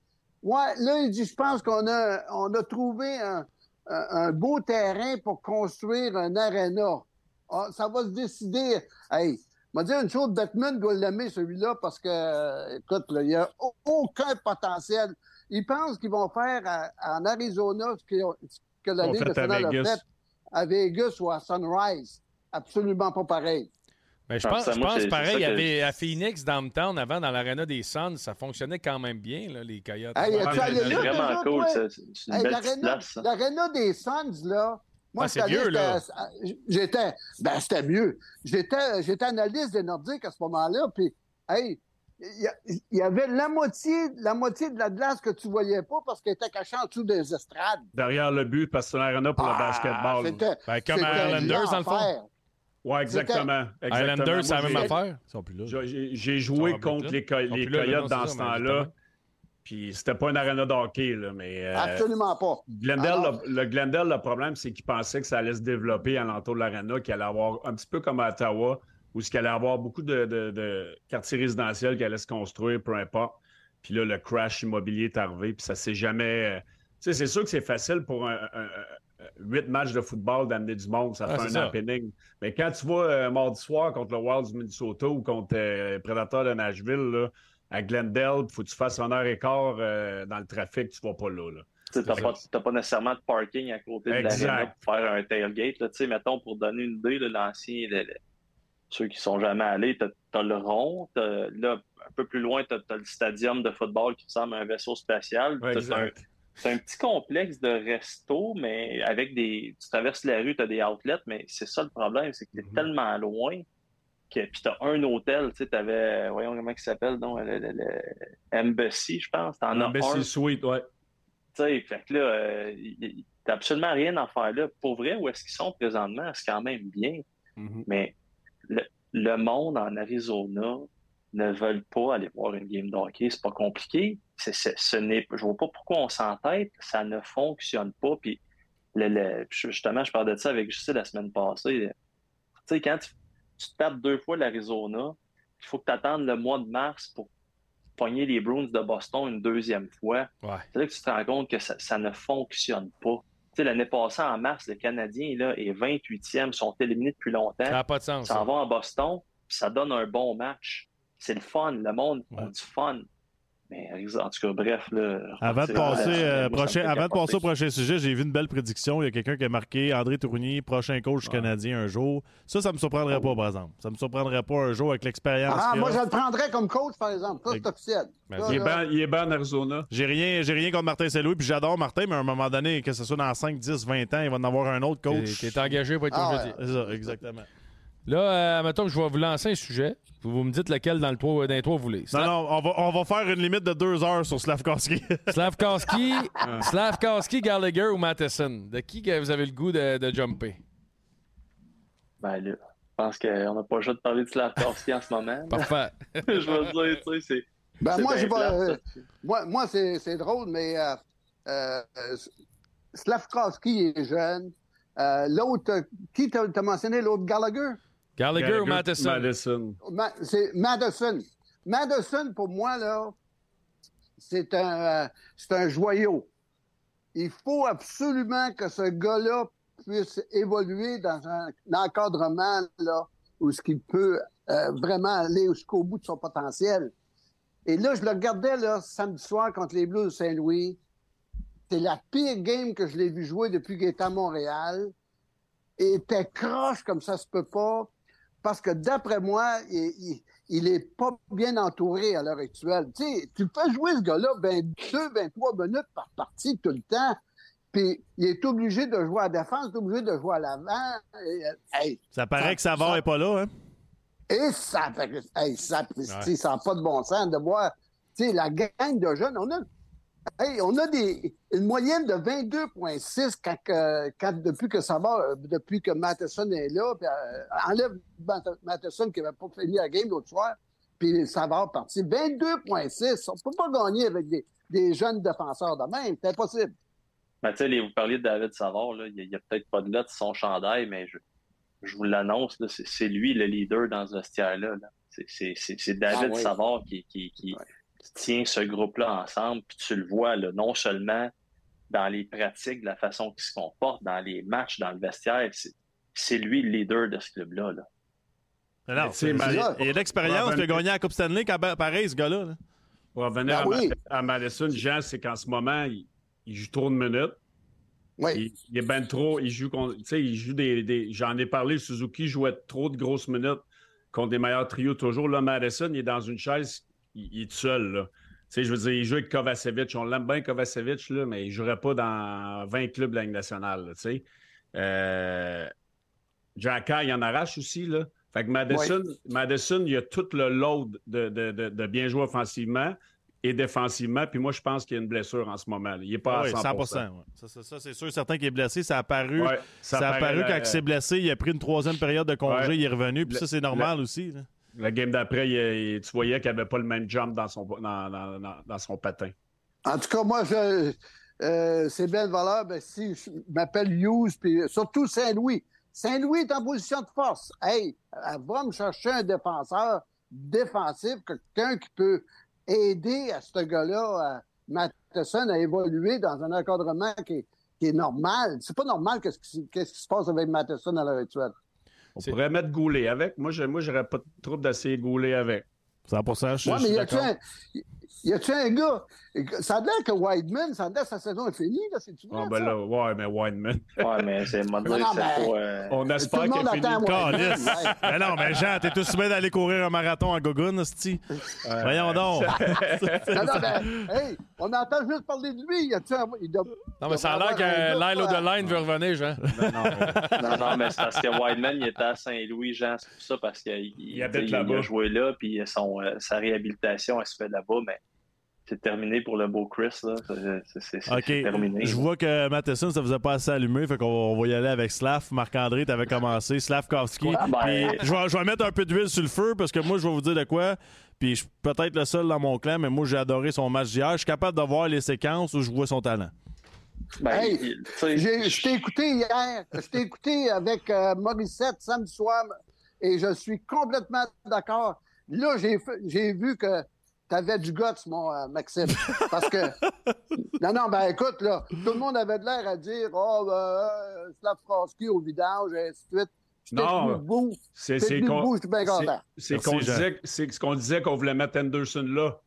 ouais, là, il dit, je pense qu'on a, on a trouvé un, beau terrain pour construire un aréna. Ah, ça va se décider. Hey, m'a dit une chose, Batman doit l'aimer, celui-là, parce que, écoute, là, il n'y a au- aucun potentiel. Ils pensent qu'ils vont faire à- en Arizona ce, qu'ils ont- ce que la Ligue nationale a fait à Vegas ou à Sunrise. Absolument pas pareil. Mais je Ah, pense, je pense pareil, il y avait à Phoenix, Downtown, avant, dans l'aréna des Suns, ça fonctionnait quand même bien, là, les Coyotes. Hey, C'est vraiment déjà, cool. C'est une Hey, belle. L'aréna des Suns, là. Moi, Ah, c'est là. j'étais-. Ben, c'était mieux. J'étais, j'étais analyste des Nordiques à ce moment-là, puis, hey, il y, avait la moitié, la moitié de la glace que tu voyais pas parce qu'elle était cachée en dessous des estrades. Derrière le but, parce que c'est un arena pour le Ah, basketball. Ben, comme c'était Islanders, dans le fond. Ouais, exactement. exactement. Islanders, c'est la même j'ai- affaire. Ils sont plus là. j'ai- joué contre les, Coyotes dans ce temps-là. Puis c'était pas une arena de hockey, là, mais euh, Absolument pas. Glendale, Alors- le, le Glendale, le problème, c'est qu'il pensait que ça allait se développer à l'entour de l'arena, qu'il allait avoir un petit peu comme à Ottawa, où il allait avoir beaucoup de, de- de quartiers résidentiels qui allaient se construire, peu importe. Puis là, le crash immobilier est arrivé, puis ça s'est jamais. euh, Tu sais, c'est sûr que c'est facile pour un, un- un- huit matchs de football d'amener du monde, ça Ah, fait un happening. Mais quand tu vas euh, mardi soir contre le Wild du Minnesota ou contre euh, Predator de Nashville, là, à Glendale, il faut que tu fasses un heure et quart euh, dans le trafic, tu vas pas là. là. Tu n'as pas, pas nécessairement de parking à côté de Exact. l'arena pour faire un tailgate. Là. Tu sais, Mettons, pour donner une idée, l'ancien, le- le- ceux qui sont jamais allés, tu as, le rond. Là, un peu plus loin, tu as, le stadium de football qui ressemble à un vaisseau spatial. Ouais. C'est un petit complexe de resto, mais avec des. Tu traverses la rue, tu as des outlets, mais c'est ça le problème, c'est que tu es Mhm. tellement loin que. Puis tu as un hôtel, tu sais, tu avais. Voyons comment il s'appelle, non? Le, le- le Embassy, je pense. En as Embassy un. Suite, ouais. Tu sais, fait que là, euh, t'as absolument rien à faire là. Pour vrai, où est-ce qu'ils sont présentement, c'est quand même bien. Mhm. Mais le, le monde en Arizona ne veulent pas aller voir une game de hockey. C'est pas compliqué. C'est, c'est- ce n'est, je vois pas pourquoi on s'entête. Ça ne fonctionne pas. Puis, le, le- justement, je parlais de ça avec Justin la semaine passée. Tu sais, quand tu, tu tapes deux fois l'Arizona, il faut que tu attendes le mois de mars pour pogner les Bruins de Boston une deuxième fois, Ouais. c'est là que tu te rends compte que ça, ça ne fonctionne pas. Tu sais, l'année passée, en mars, le Canadien là, est 28e, sont éliminés depuis longtemps. Ça n'a pas de sens. Ça ça. en va à Boston, puis ça donne un bon match. C'est le fun, le monde a Ouais. du fun. Mais en tout cas, bref. Là, Avant de passer, euh, prochain, avant de passer au prochain sujet, j'ai vu une belle prédiction. Il y a quelqu'un qui a marqué André Tourigny, prochain coach canadien un jour. Ça, ça me surprendrait pas, par exemple. Ça me surprendrait pas un jour avec l'expérience. Ah, moi, a. je le prendrais comme coach, par exemple. Ça, c'est officiel. Ben, Ça, Il est là, bien il est bien en Arizona. J'ai rien, j'ai rien contre Martin Saint-Louis, puis j'adore Martin, mais à un moment donné, que ce soit dans 5, 10, 20 ans, il va en avoir un autre coach. t'es engagé pour être Ah, congédié. C'est ça, exactement. Là, euh, mettons que je vais vous lancer un sujet. Vous me dites lequel dans, le trois, dans les trois vous voulez. Non, non, on va, on va faire une limite de deux heures sur Slavkowski. Slavkowski, Slavkowski, Gallagher ou Matheson? De qui que vous avez le goût de, de jumper? Ben là, je pense qu'on n'a pas le choix de parler de Slavkowski en ce moment. Parfait. je veux dire, tu sais, c'est. Ben, moi, j'ai pas, euh, ça. moi, moi c'est c'est drôle, mais euh, euh, Slavkowski est jeune. Euh, l'autre, euh, qui t'a t'as mentionné l'autre Gallagher? Gallagher, ou? Madison? Ma- c'est Madison. Madison, pour moi, là, c'est un, euh, c'est un joyau. Il faut absolument que ce gars-là puisse évoluer dans un, encadrement là, où ce qu'il peut euh, vraiment aller jusqu'au bout de son potentiel. Et là, je le regardais là, samedi soir contre les Blues de Saint-Louis. C'est la pire game que je l'ai vu jouer depuis qu'il est à Montréal. Et était croche comme ça se peut pas. Parce que d'après moi, il, il, il est pas bien entouré à l'heure actuelle. Tu sais, tu fais jouer ce gars-là 22, 23 minutes par partie tout le temps. Puis il est obligé de jouer à la défense, il est obligé de jouer à l'avant. Hey, Ça paraît Ça- que Savard n'est pas là, hein? et ça hey, ça, ouais. ça n'a pas de bon sens de voir tu sais, la gang de jeunes. On a, hey, on a des, une moyenne de 22,6 quand, depuis que ça va, depuis que Matheson est là. Puis, euh, enlève Math- Matheson qui n'avait pas fini la game l'autre soir, puis ça va partir. 22,6. On ne peut pas gagner avec des, des jeunes défenseurs de même. C'est impossible. Ben, les- vous parliez de David Savard, là, il n'y a, peut-être pas de là de son chandail, mais je, je vous l'annonce, c'est, lui le leader dans ce vestiaire-là. là. C'est, David Ah oui. Savard qui, qui, qui- qui tient ce groupe-là ensemble, puis tu le vois là, non seulement dans les pratiques, de la façon qu'il se comporte, dans les matchs, dans le vestiaire, c'est, c'est lui le leader de ce club-là. là. Sais, c'est- Marie- c'est- il y a de l'expérience, il a gagné la Coupe Stanley, quand- pareil, ce gars-là. là. Pour revenir Ben à, oui. à Madison, Jean, c'est qu'en ce moment, il, il joue trop de minutes. Oui. Il, il est ben trop. Il joue, il joue des, des- J'en ai parlé, Suzuki jouait trop de grosses minutes contre des meilleurs trios toujours. Là, Madison, il est dans une chaise, il, il est tout seul. Là. Tu sais, je veux dire, il joue avec Kovacevic. On l'aime bien, Kovacevic, là, mais il ne jouerait pas dans 20 clubs de la Ligue nationale. là, tu sais. Euh, Jacka, il en arrache aussi. Là. Fait que Madison, Madison, il a tout le load de, de- de- de bien jouer offensivement et défensivement. Puis moi, je pense qu'il y a une blessure en ce moment. là. Il n'est pas Oui, à 100 100 ouais. Ça, ça, ça, c'est sûr, certain qu'il est blessé. Ça a apparu, Ouais, ça a apparu la- quand il s'est blessé. Il a pris une troisième période de congé, Ouais. il est revenu. Puis Le- ça, c'est normal aussi. là. Le game d'après, tu voyais qu'il n'avait pas le même jump dans son, patin. En tout cas, moi, je, euh, c'est bien de valeur. Si je m'appelle Hughes, puis surtout Saint-Louis. Saint-Louis est en position de force. Hey, va me chercher un défenseur défensif, quelqu'un qui peut aider à ce gars-là, à Matheson, à évoluer dans un encadrement qui est, qui est normal. C'est pas normal qu'est-ce qui, qui se passe avec Matheson à l'heure actuelle. On pourrait mettre Goulet avec. Moi, je moi, j'aurais pas de trouble d'essayer Goulet avec. 100 je, Ouais, je mais suis y a-tu un, y a-tu un gars? Ça a l'air que Whiteman, ça a l'air que sa saison est finie, là, c'est-tu vrai? Ah, ben ça? là, ouais, mais Wineman. Ouais, mais c'est Non, non, c'est euh, On espère le qu'il est fini. Ouais. Mais non, mais Jean, t'es tout soumis d'aller courir un marathon à Gogun, hostie. Voyons donc. Non, non, ben, hey, on entend juste parler de lui. Y a-tu un- il doit- Non, mais ça a l'air que Lyle gars, O'Deline veut revenir, Jean. Non, non. Non, non, mais c'est parce que Wideman, il était à Saint-Louis, Jean, c'est pour ça, parce qu'il il, a joué là, puis son, euh, sa réhabilitation, elle se fait là-bas, mais c'est terminé pour le beau Chris, là. C'est- c'est- C'est c'est OK. terminé. Je vois que Matheson, ça vous a pas assez allumé. Fait qu'on on va y aller avec Slav. Marc-André, t'avais commencé. Slavkovski. Ah, ben- Puis je vais, je vais mettre un peu d'huile sur le feu parce que moi, je vais vous dire de quoi. Puis je suis peut-être le seul dans mon clan, mais moi, j'ai adoré son match d'hier. Je suis capable de voir les séquences où je vois son talent. Ben, Hey, J'ai- Je t'ai écouté hier. Je t'ai écouté avec euh, Morissette samedi soir et je suis complètement d'accord. Là, j'ai vu que T'avais du guts, mon euh, Maxime. Parce que. Non, non, ben écoute, là, tout le monde avait de l'air à dire Oh, ben, euh, Slavkowski au vidange, et ainsi de suite. Non. C'est qu'on j'étais bien content. c'est qu'on disait, c'est ce qu'on disait qu'on voulait mettre Anderson là.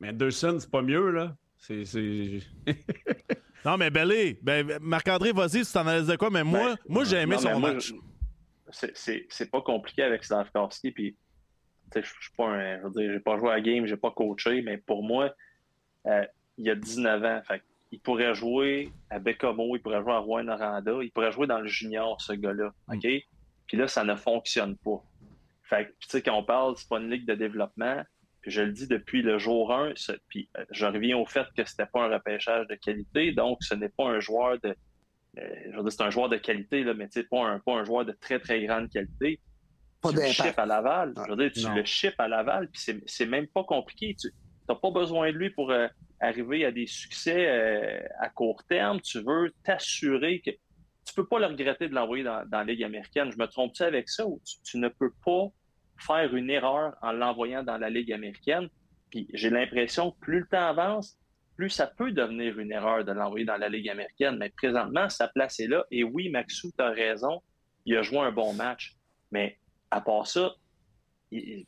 Mais Anderson, c'est pas mieux, là. C'est. c'est- Non, mais Belé, ben, Marc-André, vas-y, si t'en analyses de quoi, mais moi, Ben, moi j'ai aimé non, son moi, match. je- c'est- C'est c'est pas compliqué avec Slavkowski. Puis, je suis pas un. Je veux dire, j'ai pas joué à la game, j'ai pas coaché, mais pour moi, euh, il a 19 ans. Fait il pourrait jouer à Bécomo, il pourrait jouer à Rouen Aranda, il pourrait jouer dans le junior, ce gars-là. Mm. Puis là, ça ne fonctionne pas. Fait tu sais, quand on parle, c'est pas une ligue de développement. Puis je le dis depuis le jour 1, ce- puis euh, je reviens au fait que c'était pas un repêchage de qualité, donc ce n'est pas un joueur de. euh, je veux dire, c'est un joueur de qualité, là, mais pas un, pas un joueur de très, très grande qualité. Pas tu le ships à Laval. Je veux dire, tu Non. le ships à Laval, puis c'est- c'est même pas compliqué. Tu n'as pas besoin de lui pour euh, arriver à des succès euh, à court terme. Tu veux t'assurer que tu peux pas le regretter de l'envoyer dans, dans la Ligue américaine. Je me trompe-tu avec ça ou tu, tu ne peux pas faire une erreur en l'envoyant dans la Ligue américaine? Puis j'ai l'impression que plus le temps avance, plus ça peut devenir une erreur de l'envoyer dans la Ligue américaine. Mais présentement, sa place est là. Et oui, Maxou, tu as raison. Il a joué un bon match. Mais à part ça, il-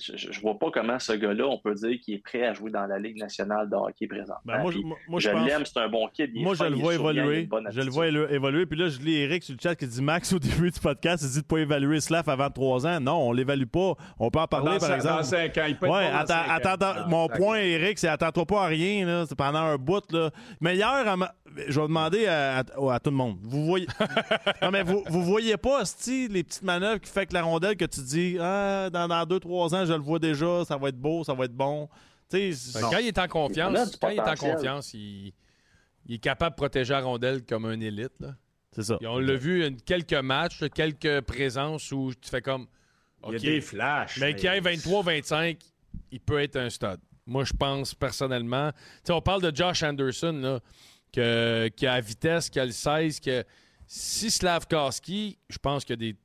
je, vois pas comment ce gars-là, on peut dire qu'il est prêt à jouer dans la Ligue nationale de hockey présentement. Ben, moi, je- Puis moi, moi, je je pense. l'aime, c'est un bon kid. il Moi, je le vois évoluer. Je le vois évoluer. Puis là, je lis Eric sur le chat qui dit Max, au début du podcast, il dit de pas évaluer Slav avant 3 ans. Non, on l'évalue pas. On peut en parler, dans, par exemple. dans 5 ans. Il peut Ouais, attends, attends, mon point, Eric, c'est attends-toi pas à rien, là. C'est pendant un bout, là. Mais hier, ma- je vais demander à, à- à tout le monde. Vous voyez. non, mais vous, vous voyez pas, Sti, les petites manœuvres qui fait que la rondelle que tu dis, ah, dans 2-3 ans, je le vois déjà, ça va être beau, ça va être bon. Tu sais, Fait que Quand il est en Il a confiance, du quand il est en confiance, il, il est capable de protéger la rondelle comme un élite. là. c'est ça. Et on l'a vu une- quelques matchs, quelques présences où tu fais comme. Il y a des flashs. mais qui ait 23-25, il peut être un stud. Moi, je pense personnellement. Tu sais, on parle de Josh Anderson, là, que, qui a la vitesse, qui a le 16, que si Slavkowski, je pense qu'il a des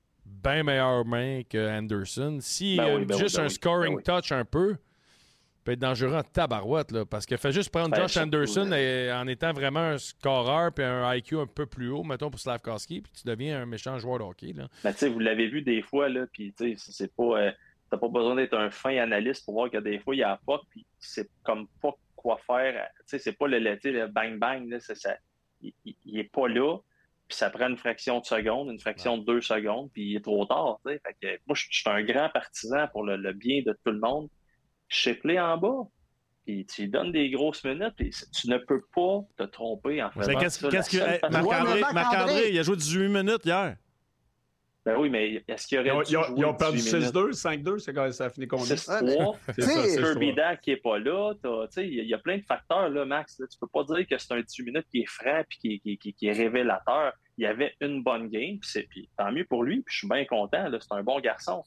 bien meilleures mains que Anderson. S'il Ben oui, ben oui, juste ben un scoring ben oui. touch un peu, il peut être dangereux en tabarouette, là, parce que fait juste prendre Ben, Josh Anderson et- en étant vraiment un scoreur puis un IQ un peu plus haut, mettons, pour Slavkowski, puis tu deviens un méchant joueur de hockey. Là. Mais tu sais, vous l'avez vu des fois, là, puis c'est pas. euh, T'as pas besoin d'être un fin analyste pour voir que des fois, il y a pas, puis c'est comme pas quoi faire. C'est pas le, le, bang-bang. Il, il- il est pas là, puis ça prend une fraction de seconde, une fraction de deux secondes, puis il est trop tard. Fait que moi, je suis un grand partisan pour le, le bien de tout le monde. Chiplé en bas, puis tu lui donnes des grosses minutes, puis tu ne peux pas te tromper en faisant qu'est-ce ça. Qu'est-ce que. hey, Marc-André, il a joué 18 minutes hier. Ben oui, mais est-ce qu'il aurait Ils ont, dû ils ont- jouer ils ont perdu 18 minutes? 6-2, 5-2, c'est quand ça a fini combien? 6-3. C'est Kirby ça. Dack qui est pas là. t'as- tu sais, Il y, a- y plein de facteurs, là, Max. là. Tu peux pas dire que c'est un 18 minutes qui est franc et qui, qui- qui- qui est révélateur. Il y avait une bonne game, puis c'est- puis tant mieux pour lui, puis je suis bien content. C'est un bon garçon.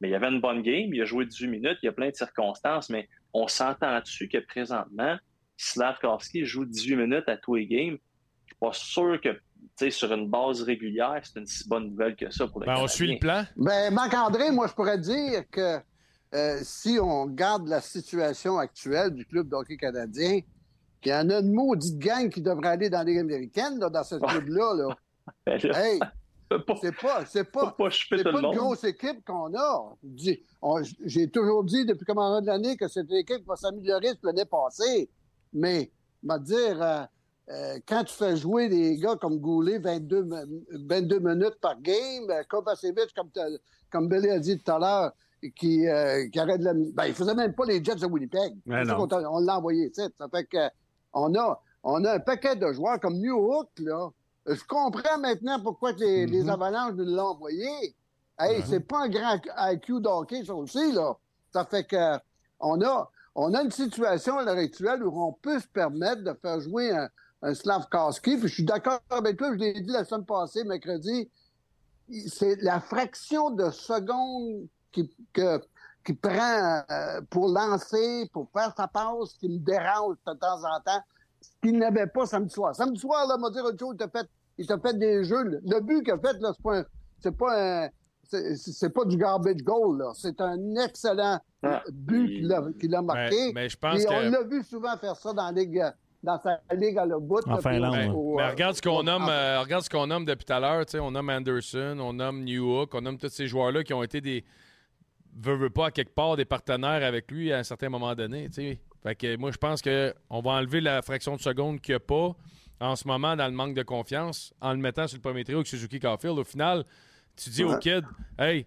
Mais il y avait une bonne game, il a joué 18 minutes, il y a plein de circonstances, mais on s'entend dessus que présentement, Slavkowski joue 18 minutes à tous les games? Je suis pas sûr que tu sais, sur une base régulière, c'est une si bonne nouvelle que ça pour le Ben, on suit le plan. Ben, Marc-André, moi, je pourrais dire que euh, si on garde la situation actuelle du club d'hockey canadien, qu'il y en a une maudite gang qui devrait aller dans la Ligue américaine, là, dans ce club-là. Là. Hey, c'est pas, c'est pas, pas c'est le une grosse équipe qu'on a. J'ai toujours dit depuis comment de l'année que cette équipe va s'améliorer sur l'année passée. Mais, va dire, euh, euh, quand tu fais jouer des gars comme Goulet 22, mi- 22 minutes par game, euh, Kovacevic, comme, comme Billy a dit tout à l'heure, qui, euh, qui arrête de la. Ben, il faisait même pas les Jets de Winnipeg. Qu'on on l'a envoyé. Ça fait que on a, on a un paquet de joueurs comme New Hook, là. Je comprends maintenant pourquoi les, Mhm. les Avalanches nous l'ont envoyé. Hey, c'est pas un grand IQ d'hockey, ça aussi, là. Ça fait que on a, on a une situation à l'heure actuelle où on peut se permettre de faire jouer un, un Slavkowski. Puis je suis d'accord avec toi, je l'ai dit la semaine passée, mercredi. C'est la fraction de seconde qui, que, qui prend euh, pour lancer, pour faire sa passe, qui me dérange de temps en temps, ce qu'il n'avait pas samedi soir. Samedi soir, là, m'a dit autre chose, il t'a fait, il t'a fait des jeux. Le but qu'il a fait, là, c'est pas un, c'est pas un, c'est- c'est pas du garbage goal, là. C'est un excellent Ah, but il- qu'il a, marqué. Mais, mais je pense Et que. on l'a vu souvent faire ça dans, la ligue, dans sa ligue à le bout. En là, Finlande, Mais, mais regarde ce qu'on nomme, euh, regarde ce qu'on nomme depuis tout à l'heure. tu sais, On nomme Anderson, on nomme Newhook, on nomme tous ces joueurs-là qui ont été des. Veux, veux pas, à quelque part, des partenaires avec lui à un certain moment donné. Fait que moi, je pense qu'on va enlever la fraction de seconde qu'il n'y a pas en ce moment dans le manque de confiance en le mettant sur le premier trio avec Suzuki Caulfield. Au final, tu dis au kid, hey,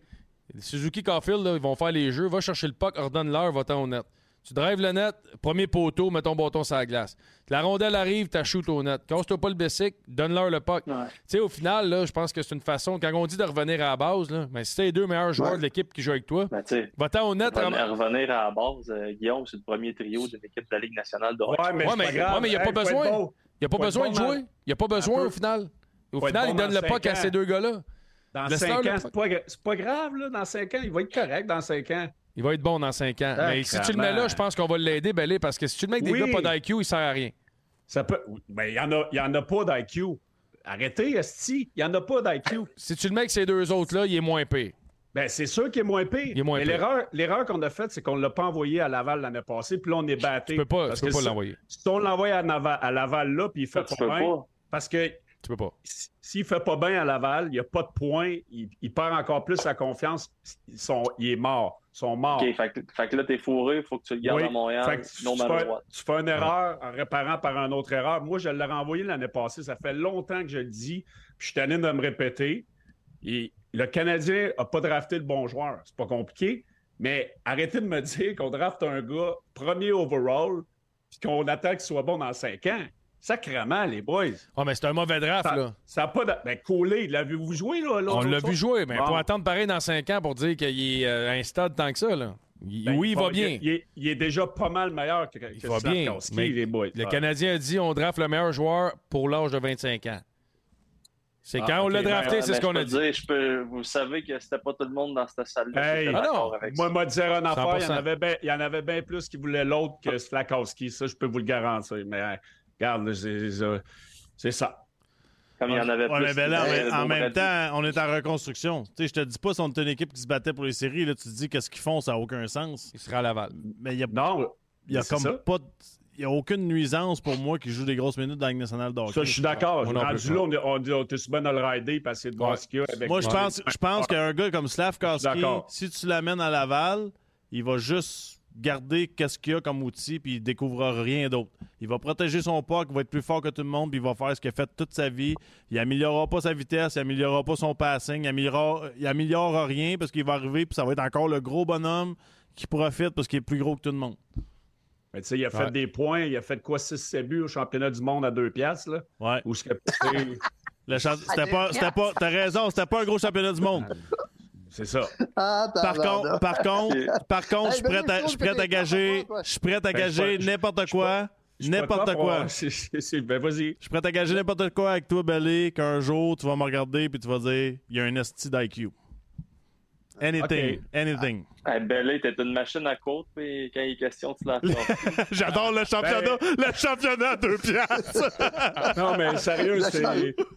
Suzuki Caulfield, là, ils vont faire les jeux, va chercher le puck, ordonne-leur, va-t'en au net. Tu drives le net, premier poteau, mets ton bâton sur la glace. La rondelle arrive, tu shoot au net. Casse-toi pas le bessic, donne-leur le puck. Ouais. Tu sais, au final, là, je pense que c'est une façon, quand on dit de revenir à la base, là, ben, si t'es les deux meilleurs joueurs Ouais. de l'équipe qui jouent avec toi, Ben, va-t'en au net. revenir, ram- revenir à la base, euh, Guillaume, c'est le premier trio d'une équipe de la Ligue nationale de hockey. Ouais, mais ouais, il y a pas Hey, besoin. Il n'y a pas Faut besoin de jouer. Il n'y a pas besoin au final. Au Faut final, bon il donne le puck à ces deux gars-là. Dans Laisse-leur 5 le ans, c'est pas, pas grave, là. Dans 5 ans, il va être correct dans 5 ans. Il va être bon dans 5 ans. Mais si tu le mets là, je pense qu'on va l'aider, Belé, parce que si tu le mets avec des gars pas d'IQ, il sert à rien. Ça peut. Ben, il y en a, y en a pas d'IQ. Arrêtez, Esti. Il y en a pas d'IQ. Si tu le mets avec ces deux autres-là, il est moins pire. Ben, c'est sûr qu'il est moins pire. Il est moins Mais l'erreur, l'erreur qu'on a faite, c'est qu'on ne l'a pas envoyé à Laval l'année passée, puis là, on est batté. Tu peux pas, Parce tu peux pas si- l'envoyer. Si on l'envoie à, Laval là, puis il fait tu pas peux bien. pas. Parce que Tu peux pas. s'il fait pas bien à Laval, il n'y a pas de points, il, il perd encore plus sa confiance, ils sont, il est mort. Ils sont morts. OK, fait que, fait que là, t'es fourré, il faut que tu le gardes Oui. à Montréal, Fait que tu, fais, tu fais une erreur en réparant par une autre erreur. Moi, je l'ai renvoyé l'année passée. Ça fait longtemps que je le dis. Puis je suis tanné de me répéter. Et le Canadien n'a pas drafté le bon joueur. C'est pas compliqué. Mais arrêtez de me dire qu'on drafte un gars premier overall puis qu'on attend qu'il soit bon dans cinq ans. Sacrement, les boys. Oh, mais c'est un mauvais draft, Ça, là. ça a pas de... Ben, Collet, l'avez-vous joué, là? On l'a vu jouer, mais Bon. faut attendre pareil dans 5 ans pour dire qu'il est euh, un stade tant que ça, là. Il- Ben, oui, il va bien. Il, est- il est déjà pas mal meilleur que, que va bien, mais les boys. Le. Canadien a dit on draft le meilleur joueur pour l'âge de 25 ans. C'est Ah, quand on l'a ben, drafté, c'est ce qu'on a dit. dire, je peux, vous savez que c'était pas tout le monde dans cette salle-là. Hey. Ah non, Moi, moi, dire un affaire, il y, en 100%. avait bien, il y en avait bien plus qui voulaient l'autre que Slakowski. Ça, je peux vous le garantir. Mais regarde, c'est ça. Comme il y en avait Ouais, plus. mais ben là, mais en même temps, on est en reconstruction. Tu sais, je te dis pas si on était une équipe qui se battait pour les séries, là, tu te dis qu'est-ce qu'ils font, ça n'a aucun sens. Il sera à Laval. Mais il y a, Non, il y a comme ça. pas de- il y a aucune nuisance pour moi qui joue des grosses minutes dans la Ligue nationale de hockey. Ça, je suis d'accord. Rendu là, on, est- on, dit, on est souvent dans le rider de voir ce qu'il y a avec Moi, je pense, je pense qu'un gars comme d'accord. si tu l'amènes à Laval, il va juste garder qu'est-ce qu'il a comme outil puis il découvrira rien d'autre. Il va protéger son puck, il va être plus fort que tout le monde puis il va faire ce qu'il a fait toute sa vie. Il améliorera pas sa vitesse, il améliorera pas son passing, il améliorera, il améliorera rien parce qu'il va arriver puis ça va être encore le gros bonhomme qui profite parce qu'il est plus gros que tout le monde. Mais tu sais, il a fait Ouais. des points. Il a fait quoi, 6 buts au championnat du monde à deux piastres, là? Ouais. Champ- C'était pas, c'était pas, t'as raison, c'était pas un gros championnat du monde. C'est ça. Ah, Par contre, par contre, par contre, je suis prêt ben, à, je je suis trouve prêt que à t'es gager, je suis prêt à Ben, gager n'importe quoi, Je suis pas n'importe quoi. Ben, vas-y. Je suis prêt à gager n'importe quoi avec toi, Belé, qu'un jour, tu vas me regarder puis tu vas dire il y a un esti d'IQ. Anything. Ok. Anything. Hey, Belé, t'es une machine à côte, puis quand il est question, tu l'as J'adore le championnat. Le championnat à deux piastres. Non, mais sérieux, c'est.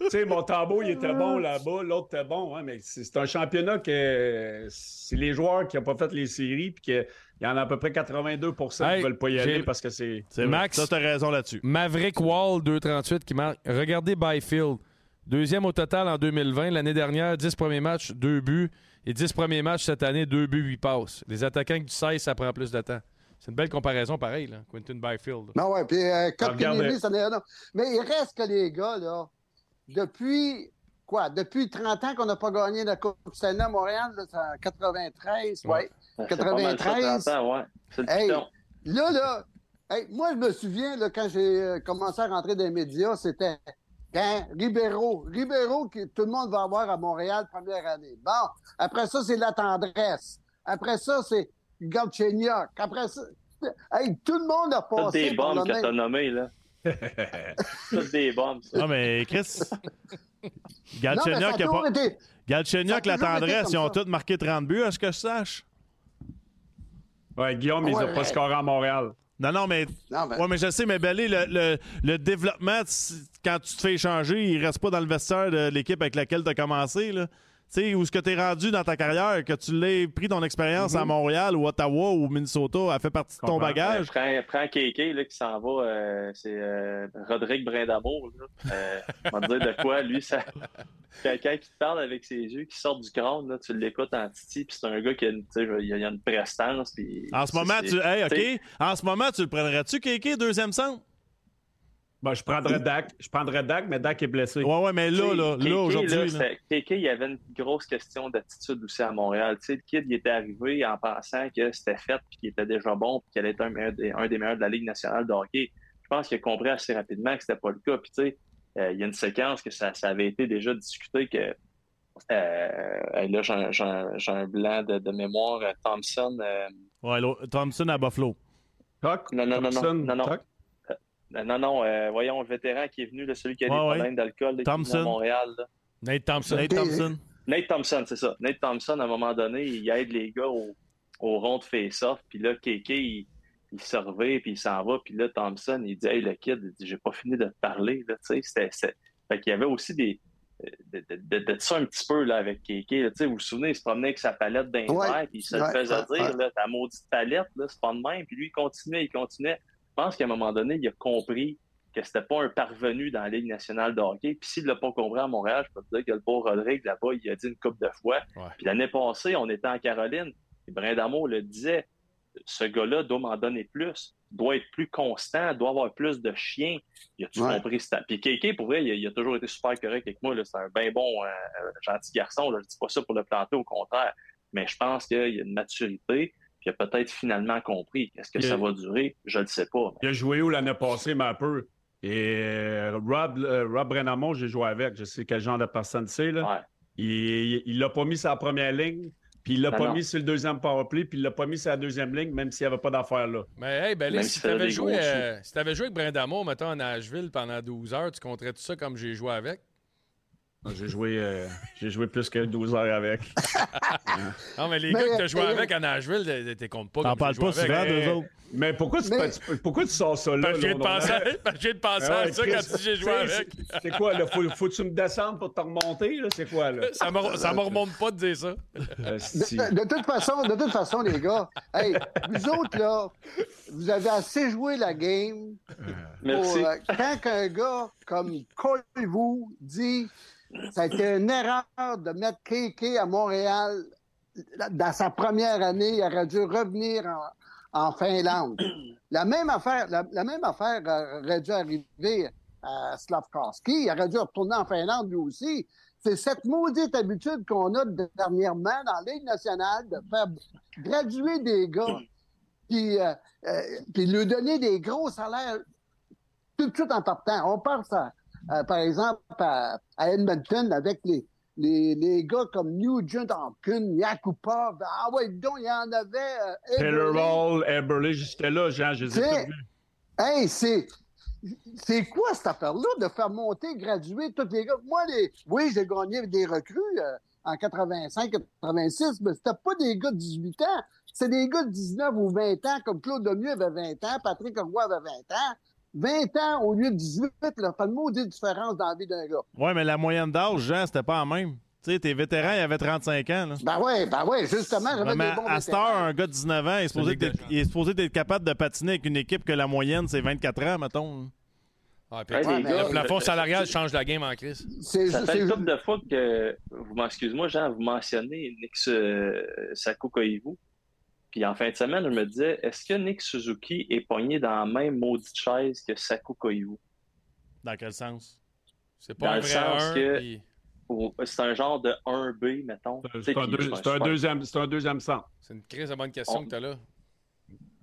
Tu sais, mon tambour, il était bon là-bas, l'autre était bon, hein, mais c'est un championnat que c'est les joueurs qui n'ont pas fait les séries, puis qu'il y en a à peu près 82% qui Hey, ne veulent pas y aller parce que c'est. C'est Max- Max. Ça, t'as raison là-dessus. Maverick Wall 238 qui marque. Regardez Byfield. Deuxième au total en 2020. L'année dernière, 10 premiers matchs, 2 buts. Et 10 premiers matchs cette année, 2 buts, 8 passes. Les attaquants du 16, ça prend plus de temps. C'est une belle comparaison, pareil, là. Quentin Byfield. Non, ouais, puis euh. Kotkaniemi, ça n'est un autre. Mais il reste que les gars, là, depuis quoi? Depuis 30 ans qu'on n'a pas gagné la Coupe Stanley à Montréal, là, c'est en 93, ouais. Ouais. C'est pas mal ça, 93. 30 ans, ouais. C'est le Hey, piton. Là, là, hey, moi, je me souviens, là, quand j'ai euh, commencé à rentrer dans les médias, c'était quand Ribeiro. Ribeiro, que tout le monde va avoir à Montréal première année. Bon, après ça, c'est la tendresse. Après ça, c'est Galchenyuk. Après ça, hey, tout le monde a Toutes passé des par bombes que t'as nommées, là. Toutes des bombes, ça. Non, mais Chris. Galchenyuk, a pas... été... Galchenyuk, ça la tendresse, ils ont tous marqué 30 buts, à ce que je sache. Ouais, Guillaume, il n'a Ouais. pas scoré à Montréal. Non, non, mais. Non, Ouais, mais je sais, mais Belé, le, le, le développement, quand tu te fais échanger, il reste pas dans le vestiaire de l'équipe avec laquelle tu as commencé. Là. Sais, où ce que tu es rendu dans ta carrière, que tu l'aies pris ton expérience à Montréal ou Ottawa ou Minnesota, a fait partie de ton bagage. Prends, prends Kéké là, qui s'en va, euh, c'est euh, Rodrigue Brindamour. Euh, on va te dire de quoi, lui, ça... quelqu'un qui te parle avec ses yeux, qui sort du crâne, là, tu l'écoutes en titi, puis c'est un gars qui a une, il a, il a une prestance. En ce moment, tu. Hey, OK. En ce moment, tu le prendrais-tu, Kéké, deuxième centre? Ben, je prendrais Dak. Je prendrais Dak, mais Dak est blessé. Ouais, ouais, mais là, là, là, aujourd'hui. Kéké, il y avait une grosse question d'attitude aussi à Montréal. Tu sais, le kid, il était arrivé en pensant que c'était fait, puis qu'il était déjà bon, puis qu'il allait être un, des- un des meilleurs de la Ligue nationale de hockey. Je pense qu'il a compris assez rapidement que c'était pas le cas. Puis, tu sais, euh, il y a une séquence que ça, ça avait été déjà discuté que. euh, là, j'ai un, j'ai un- j'ai un blanc de, de mémoire. euh, Thompson. euh, Ouais, Thompson à Buffalo. Toc, Non, non, non, Thompson, non, non. Euh, non, non, euh, voyons, le vétéran qui est venu, là, celui qui a des Ouais, ouais. problèmes d'alcool, à Montréal. là. Nate Thompson. Nate Thompson. Nate Thompson, c'est ça. Nate Thompson, à un moment donné, il aide les gars au, au rond de face-off. Puis là, Kéké, il, il se revient, puis il s'en va. Puis là, Thompson, il dit Hey, le kid, il dit, j'ai pas fini de te parler. Là, tu sais, c'était, c'était- Fait qu'il y avait aussi des. De, de, de- de ça un petit peu là, avec sais, vous vous souvenez, il se promenait avec sa palette d'un Ouais. puis il se Ouais, le faisait ouais, dire ouais. là, Ta maudite palette, là, c'est pas de même. Puis lui, il continuait, il continuait. Je pense qu'à un moment donné, il a compris que c'était pas un parvenu dans la Ligue nationale de hockey. Puis s'il l'a pas compris à Montréal, je peux te dire que le beau Rodrigue, là-bas, il a dit une couple de fois. Ouais. Puis l'année passée, on était en Caroline, et Brindamour le disait, ce gars-là doit m'en donner plus, doit être plus constant, doit avoir plus de chiens. Il a-tu Ouais. compris ça? Puis Kéké, pour vrai, il a, il a toujours été super correct avec moi. C'est un bien bon, euh, euh, gentil garçon. Là. Je dis pas ça pour le planter, au contraire. Mais je pense qu'il y a une maturité, il a peut-être finalement compris. Est-ce que Il- ça va durer? Je ne sais pas. Il a joué où l'année passée, mais un peu? Et euh, Rob, euh, Rob Brenamon, j'ai joué avec. Je sais quel genre de personne c'est. Là. Ouais. Il il l'a pas mis sur la première ligne, puis il l'a pas non. mis sur le deuxième powerplay, puis il l'a pas mis sur la deuxième ligne, même s'il n'y avait pas d'affaire là. Mais hey, ben là, si s'il faisait t'avais joué, euh, si t'avais joué avec Brindamour, mettons, à Nashville pendant 12 heures, tu compterais tout ça comme j'ai joué avec? J'ai joué, euh, j'ai joué plus que 12 heures avec. Non, mais les Mais, gars que t'as joué euh, avec à Nashville, t'es- comptes pas T'en parles j'ai joué pas avec. souvent, Mais- d'eux autres. Mais pourquoi tu, Mais- tu- pourquoi tu sors ça là? Parce que je viens là, de penser, à- de penser Ah à ouais, ça Chris, quand j'ai joué tu avec. c'est- quoi, là? Faut, faut que tu me descendes pour te remonter, là? C'est quoi, là? Ça me, ça me remonte pas de dire ça. Euh. De, de toute façon, de toute façon, les gars, hey, vous autres, là, vous avez assez joué la game. Merci. pour, euh, quand un gars comme Colvou dit ça a été une erreur de mettre KK à Montréal dans sa première année, il aurait dû revenir en, Finlande. La même affaire, la, même affaire aurait dû arriver à Slavkowski. Il aurait dû retourner en Finlande lui aussi. C'est cette maudite habitude qu'on a de- dernièrement dans la Ligue nationale de faire graduer des gars puis, euh, euh, puis lui donner des gros salaires tout de suite en partant. On pense, à, à, par exemple, à, à Edmonton avec les, les, les gars comme Nugent Hopkins, Yakupov. Ah ouais, donc il y en avait. Euh, Taylor. Hall, Eberle, j'étais là, Jean, je les ai vus. Hey, c'est. C'est quoi cette affaire-là de faire monter, graduer tous les gars? Moi, les, oui, j'ai gagné des recrues euh, en 85, 86, mais c'était pas des gars de 18 ans. C'est des gars de 19 ou 20 ans, comme Claude Lemieux avait 20 ans, Patrick Roy avait 20 ans. 20 ans au lieu de 18, là, fait une maudite différence dans la vie d'un gars. Ouais, mais la moyenne d'âge, Jean, c'était pas la même. Tu sais, tes vétérans, il avait 35 ans. Là. Ben ouais, ben ouais, justement, j'avais Vraiment, des bons à cette heure, vétérans. un gars de 19 ans, il est, supposé être, champ. il est supposé être capable de patiner avec une équipe que la moyenne, c'est 24 ans, mettons. Ah, puis le plafond je- salarial change la game en crise. C'est Ça fait c'est- une couple de fois que, vous excuse-moi, Jean, vous mentionnez Nick euh, Saku Koivu. Puis en fin de semaine, je me disais, est-ce que Nick Suzuki est pogné dans la même maudite chaise que Saku Koivu? Dans quel sens? C'est pas Dans un le vrai sens 1. que- puis c'est un genre de 1B, mettons. Tu C'est un, deux- deuxième, c'est un deuxième centre. C'est une crise de bonne question On- que t'as là.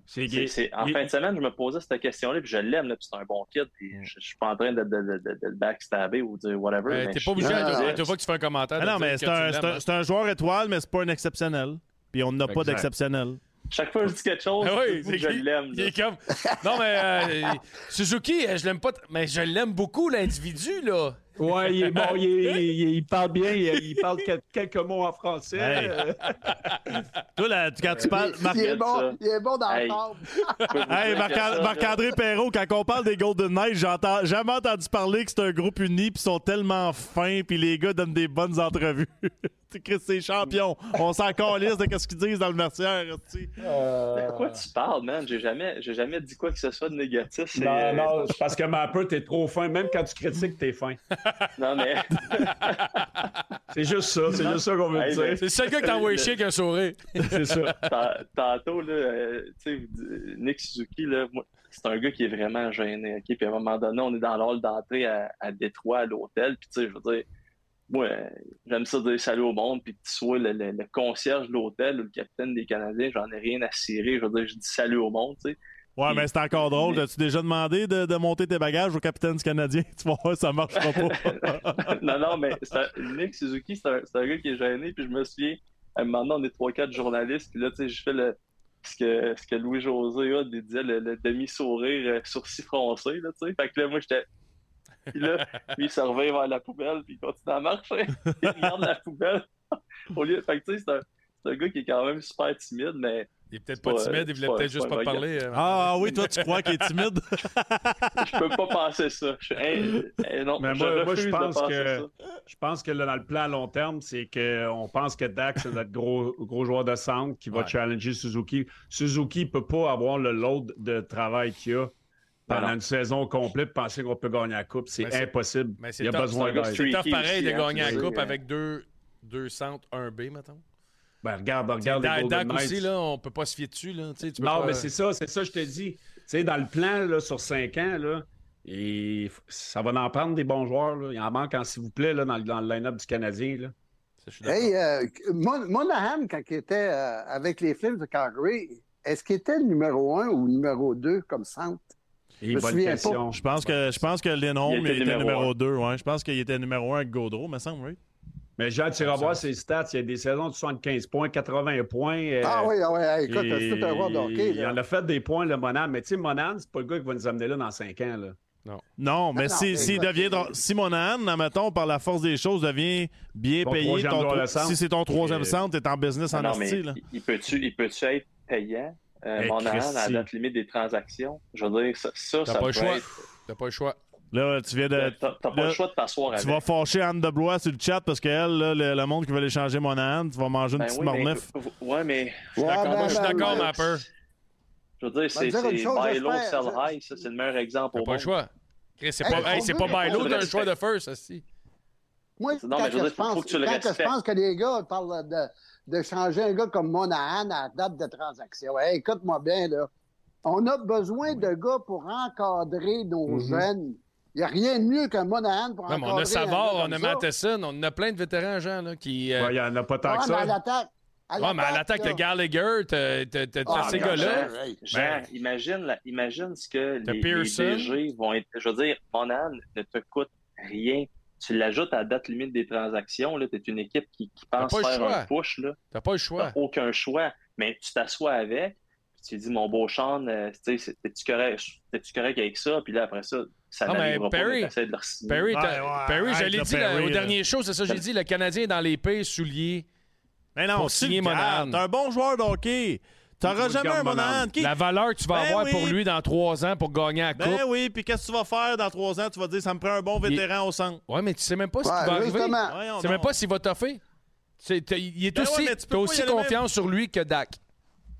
C'est C'est- c'est- en il- fin de semaine, je me posais cette question-là, puis je l'aime, là, puis c'est un bon kid, puis je, je suis pas en train de, de, de, de- de le backstabber ou dire whatever. Euh, mais T'es je- pas obligé à fois que tu fais un commentaire. Ah non, mais c'est tu un, l'aimes, c'est un- hein. c'est un joueur étoile, mais c'est pas un exceptionnel. Puis on n'a pas d'exceptionnel. Chaque fois que je dis quelque chose, Ah oui, je qui? l'aime. Il là. est comme. Non, mais euh, Suzuki, je l'aime pas. t- Mais je l'aime beaucoup, l'individu, là. Ouais, il est bon, il, est- il est- il parle bien, il, il parle quel- quelques mots en français. Hey. Euh, Toi, là, quand tu parles. il, Marc- il est bon, il est bon dans Hey. ça, Marc- Marc-André Perrault, quand on parle des Golden Knights, j'entends jamais entendu parler que c'est un groupe uni puis sont tellement fins puis les gars donnent des bonnes entrevues. Tu Chris, c'est champion. On s'en calisse de ce qu'ils disent dans le vestiaire. tu sais. De quoi tu parles, man? J'ai jamais, j'ai jamais dit quoi que ce soit de négatif. Non, non, c'est parce que Mapper, t'es trop fin. Même quand tu critiques, t'es fin. Non, mais C'est juste ça, c'est juste ça qu'on veut Hey, dire. mais- C'est le seul gars qui t'a envoyé chier avec un sourire. C'est ça. ta- tantôt, là, euh, tu sais, Nick Suzuki, là, moi, c'est un gars qui est vraiment gêné. ok? Puis à un moment donné, on est dans l'hall d'entrée à, à Détroit, à l'hôtel. Puis, tu sais, je veux dire, moi, j'aime ça dire salut au monde. Puis que tu sois le, le- le concierge de l'hôtel ou le capitaine des Canadiens, j'en ai rien à cirer. Je veux dire, je dis salut au monde, tu sais. Ouais, mais c'est encore drôle. As-tu déjà demandé de, de monter tes bagages au capitaine du Canadien? Tu voir, ça marchera pas. non, non, mais Nick Suzuki, c'est un, un gars qui est gêné. Puis je me souviens, à un moment donné, on est trois, quatre journalistes. Puis là, tu sais, je fais le, ce que, ce que Louis-José a, disait le, le demi-sourire, euh, sourcil froncé, là, tu sais. Fait que là, moi, j'étais. Puis là, lui, il se revient vers la poubelle, puis il continue à marcher. il regarde la poubelle. Au lieu... Fait que, tu sais, c'est un, c'est un gars qui est quand même super timide, mais Il est peut-être pas pas- timide, il voulait peut-être juste pas parler. euh, Ah oui, toi, tu crois qu'il est timide? je peux pas penser ça. Je, hein, hein, non, Mais je moi, moi, je de pense que ça. je pense que là, dans le plan à long terme, c'est qu'on pense que Dax c'est notre gros, gros joueur de centre qui va Ouais. challenger Suzuki. Suzuki ne peut pas avoir le load de travail qu'il a pendant non. une saison complète et penser qu'on peut gagner la coupe. C'est impossible. Mais c'est Il a tough, besoin street. C'est pareil de hein, gagner la tu coupe avec deux, deux centres, un B, mettons. Ben, regarde, regarde les Golden Knights. aussi, là, on peut pas se fier dessus. Là. Tu peux Non, pas- mais c'est ça, c'est ça, je te dis. Tu sais, dans le plan, là, sur cinq ans, là, et ça va en prendre des bons joueurs. Là. Il en manque, en s'il vous plaît, là, dans, le- dans le line-up du Canadien. Là. Ça, je. Hey, euh, Mon- Monahan, quand il était euh, avec les Flames de Calgary, est-ce qu'il était numéro un ou numéro deux comme centre? Et me bonne souviens question. Je pense que, je pense que Lindholm, Il il était était, numéro numéro un. 2. Ouais. Je pense qu'il était numéro 1 avec Gaudreau, me semble, oui. Mais Jean, voir ses stats. Il y a des saisons de 75 points, 80 points. euh, Ah oui, ah oui, hey, écoute, c'est tout un roi de hockey. Il en a fait des points, le Monan. Mais tu sais, Monan, c'est pas le gars qui va nous amener là dans 5 ans. Là. Non, mais non, si, mais s'il devient, c'est- si Monahan, admettons, par la force des choses, devient bien Ton payé, troisième ton si c'est ton troisième centre, t'es en business en Non, mais asti, il- peut-tu il peut-tu être payant, euh, Monahan, à la date limite des transactions? Je veux dire, ça, ça, T'as ça pas le peut choix. être- T'as pas le choix. Là, tu viens de. T'as t'as pas là, le choix de t'asseoir Tu avec. vas fâcher Anne de Blois sur le chat parce qu'elle, là, le, le monde qui veut l'échanger Monahan, tu vas manger une Ben petite oui, mais, morneuf. ouais, mais Je suis Ouais, d'accord, ben, je suis ben, d'accord, ben, ma peur. je veux dire, c'est buy low, sell high. Ça, c'est le meilleur exemple T'as au pas le choix. Chris, c'est Hey, pas, hey, c'est pas Bailo, veut t'as un le choix de first, asti. Moi, Non, quand, mais je veux dire, je faut- faut pense, que tu le quand que je respectes. pense que les gars parlent de, de changer un gars comme Monahan à la date de transaction, hey, écoute-moi bien, là. On a besoin de gars pour encadrer nos Mhm. jeunes. Il n'y a rien de mieux qu'un Monahan pour Ouais, mais encadrer on a un Savard, on a ça. Matheson, on a plein de vétérans, gens, là, qui. euh, Ouais, Il n'y en a pas tant Ouais, que mais à ça. l'attaque. Ouais, mais à l'attaque, t'as Gallagher, t'as Ah, ces gars-là. Jean, hey. Jean, Ben- imagine, la- imagine ce que les, les. DG vont être. Je veux dire, Monahan ne te coûte rien. Tu l'ajoutes à la date limite des transactions. Tu es une équipe qui, qui pense faire un push. Là. T'as pas le T'as choix. aucun choix. Mais tu t'assois avec, puis tu dis, mon beau Sean, euh, tu sais, t'es-tu correct, correct avec ça? Puis là, après ça, ça Ah, mais pas, Perry- t'essaies de le signer. Perry, Ouais, t'as- ouais, Perry, je l'ai dit là, au dernier show, c'est ça, j'ai dit, le Canadien est dans les pays souliers. Mais non, Pour si signer Monahan. T'es un bon joueur de hockey. T'auras Tu jamais un Monahan. Qui- La valeur que tu vas Ben avoir oui. pour lui dans trois ans pour gagner la coupe. Ben oui, puis qu'est-ce que tu vas faire dans trois ans? Tu vas dire, ça me prend un bon Il- vétéran au centre. Ouais, mais tu sais même pas ce qui Ouais, va arriver. Tu sais même donc. pas s'il va toffer. Il est Ben aussi, tu pas aussi confiance sur lui que Dak.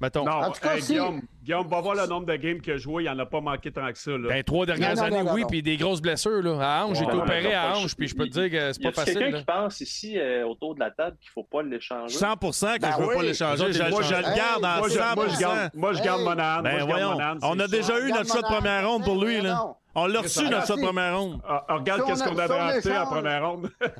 Mettons. Non, En tout cas, hey, si- Guillaume, Guillaume, va voir le nombre de games qu'il a joué. Il n'en a pas manqué tant que ça. Là. Ben, trois dernières Non, non, années, non, non, oui, puis des grosses blessures. Là. À hanche, j'ai Ouais, été opéré à choix. puis je peux te Il- dire que c'est Y pas a facile. quelqu'un là. qui pense ici, euh, autour de la table, qu'il faut pas l'échanger? 100 que Ben je veux oui. pas l'échanger. Moi, ils je le garde Hey, en moi, je, 100 moi, je garde, moi, je garde Hey. Monahan. Ben moi, on a déjà eu notre choix de première ronde pour lui. là. On l'a reçu, de si. première ronde. Ah, ah, regarde qu'est-ce qu'on a drafté en première ronde.